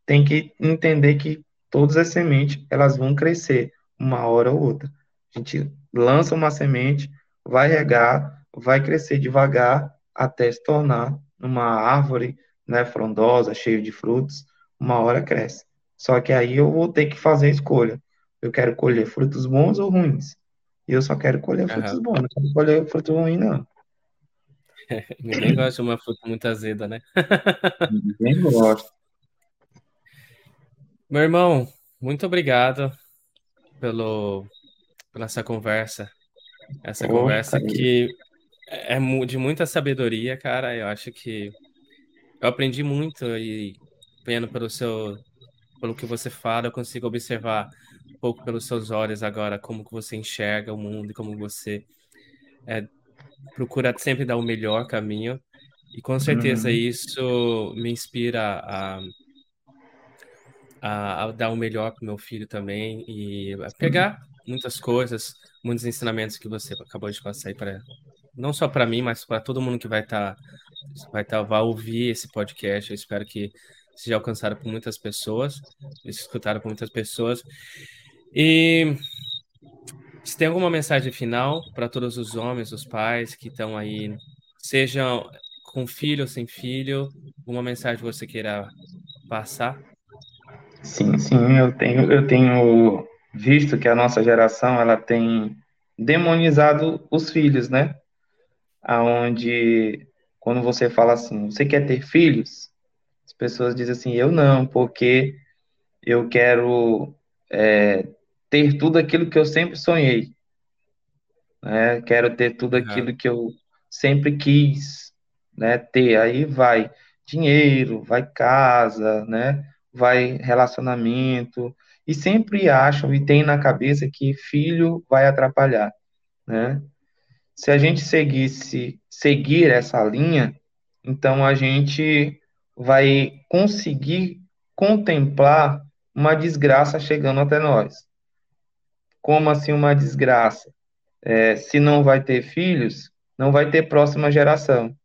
tem que entender que todas as sementes elas vão crescer uma hora ou outra. A gente lança uma semente, vai regar, vai crescer devagar até se tornar uma árvore, né, frondosa, cheia de frutos. Uma hora cresce. Só que aí eu vou ter que fazer a escolha. Eu quero colher frutos bons ou ruins? E eu só quero colher uhum. frutos bons, não quero colher frutos ruins, não. Ninguém gosta de uma fruta muito azeda, né? Ninguém gosta. Meu irmão, muito obrigado pelo, pela essa conversa. Essa oh, conversa que é de muita sabedoria, cara. Eu acho que eu aprendi muito e vendo pelo seu pelo que você fala, eu consigo observar um pouco pelos seus olhos agora como que você enxerga o mundo e como você é, procura sempre dar o melhor caminho. E com certeza uhum. isso me inspira a, a, a dar o melhor para meu filho também e a pegar muitas coisas, muitos ensinamentos que você acabou de passar aí para não só para mim, mas para todo mundo que vai estar tá, vai estar tá, vai ouvir esse podcast. Eu espero que seja alcançado por muitas pessoas, escutado por muitas pessoas. E se tem alguma mensagem final para todos os homens, os pais que estão aí, sejam com filho ou sem filho, uma mensagem que você queira passar? Sim, sim, eu tenho, eu tenho visto que a nossa geração ela tem demonizado os filhos, né? Aonde quando você fala assim, você quer ter filhos? As pessoas dizem assim, eu não, porque eu quero é, ter tudo aquilo que eu sempre sonhei. Né? Quero ter tudo uhum. aquilo que eu sempre quis né, ter. Aí vai dinheiro, vai casa, né? vai relacionamento, e sempre acham e tem na cabeça que filho vai atrapalhar. Né? Se a gente seguisse seguir essa linha, então a gente vai conseguir contemplar uma desgraça chegando até nós. Como assim uma desgraça? É, se não vai ter filhos, não vai ter próxima geração.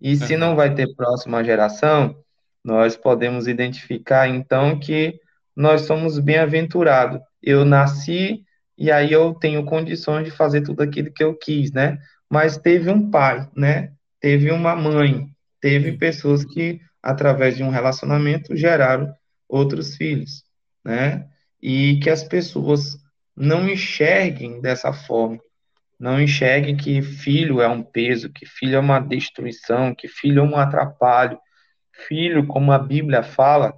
E se não vai ter próxima geração, nós podemos identificar então que nós somos bem-aventurados. Eu nasci e aí eu tenho condições de fazer tudo aquilo que eu quis, né? Mas teve um pai, né? Teve uma mãe, teve pessoas que, através de um relacionamento, geraram outros filhos, né? E que as pessoas não enxerguem dessa forma, não enxerguem que filho é um peso, que filho é uma destruição, que filho é um atrapalho. Filho, como a Bíblia fala,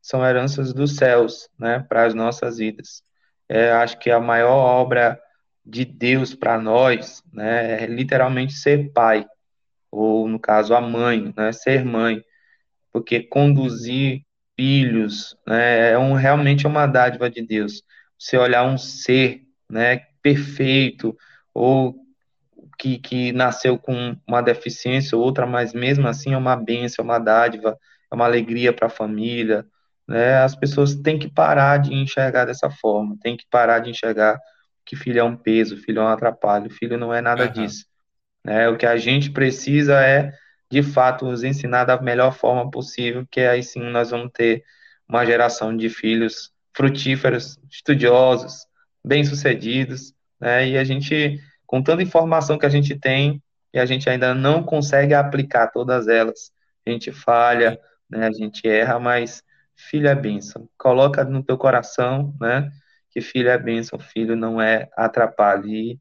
são heranças dos céus, né, para as nossas vidas. É, acho que a maior obra de Deus para nós, né, é literalmente ser pai, ou no caso a mãe, né, ser mãe, porque conduzir filhos, né, é um, realmente é uma dádiva de Deus. Você olhar um ser, né, perfeito, ou que, que nasceu com uma deficiência ou outra, mas mesmo assim é uma bênção, é uma dádiva, é uma alegria para a família, né? As pessoas têm que parar de enxergar dessa forma, têm que parar de enxergar que filho é um peso, filho é um atrapalho, filho não é nada uhum. disso, né? O que a gente precisa é, de fato, os ensinar da melhor forma possível, que aí sim nós vamos ter uma geração de filhos frutíferos, estudiosos, bem-sucedidos, né? E a gente, com tanta informação que a gente tem, e a gente ainda não consegue aplicar todas elas, a gente falha, né? A gente erra, mas filho é bênção. Coloca no teu coração, né? Que filho é bênção, filho não é atrapalho. E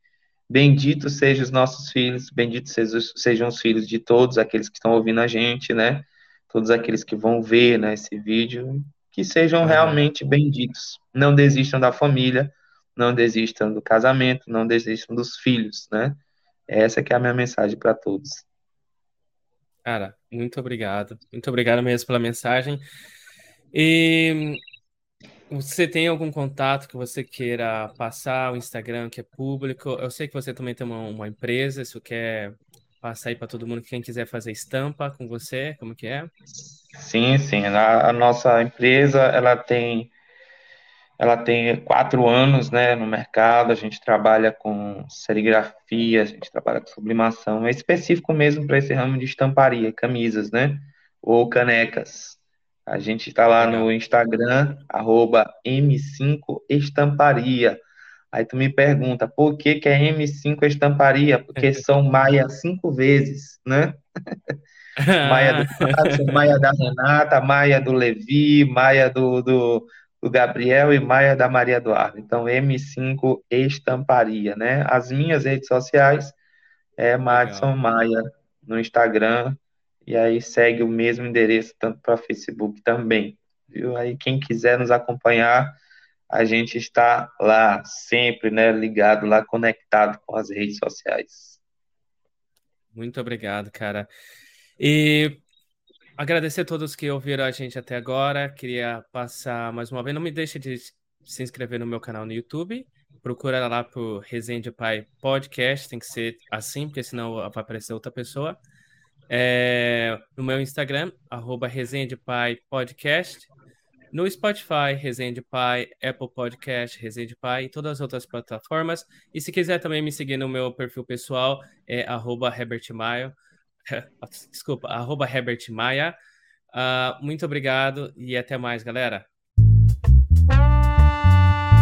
bendito sejam os nossos filhos, bendito sejam os filhos de todos aqueles que estão ouvindo a gente, né? Todos aqueles que vão ver né, esse vídeo, que sejam realmente benditos. Não desistam da família, não desistam do casamento, não desistam dos filhos, né? Essa que é a minha mensagem para todos. Cara, muito obrigado. Muito obrigado mesmo pela mensagem. E você tem algum contato que você queira passar, o Instagram que é público? Eu sei que você também tem uma, uma empresa, se quer passar aí para todo mundo, quem quiser fazer estampa com você, como que é? Sim, sim. A, a nossa empresa, ela tem ela tem quatro anos né, no mercado, a gente trabalha com serigrafia, a gente trabalha com sublimação, é específico mesmo para esse ramo de estamparia, camisas, né? Ou canecas. A gente está lá no Instagram, arroba M5Estamparia. Aí tu me pergunta, por que, que é M5 Estamparia? Porque são Maia cinco vezes, né? Maia do Maia da Renata, Maia do Levi, Maia do, do do Gabriel e Maia da Maria Eduardo. Então, M5 Estamparia, né? As minhas redes sociais é Madison Maia no Instagram, e aí segue o mesmo endereço tanto para Facebook também, viu? Aí quem quiser nos acompanhar, a gente está lá sempre, né, ligado lá, conectado com as redes sociais. Muito obrigado, cara. E agradecer a todos que ouviram a gente até agora. Queria passar mais uma vez. Não me deixe de se inscrever no meu canal no YouTube. Procura lá por Resende Pai Podcast. Tem que ser assim, porque senão vai aparecer outra pessoa. É, no meu Instagram, arroba Resende Pai Podcast. No Spotify, Resende Pai, Apple Podcast, Resende Pai e todas as outras plataformas. E se quiser também me seguir no meu perfil pessoal, é arroba Herbert Maio. Desculpa, arroba Herbert Maia. Uh, muito obrigado e até mais, galera.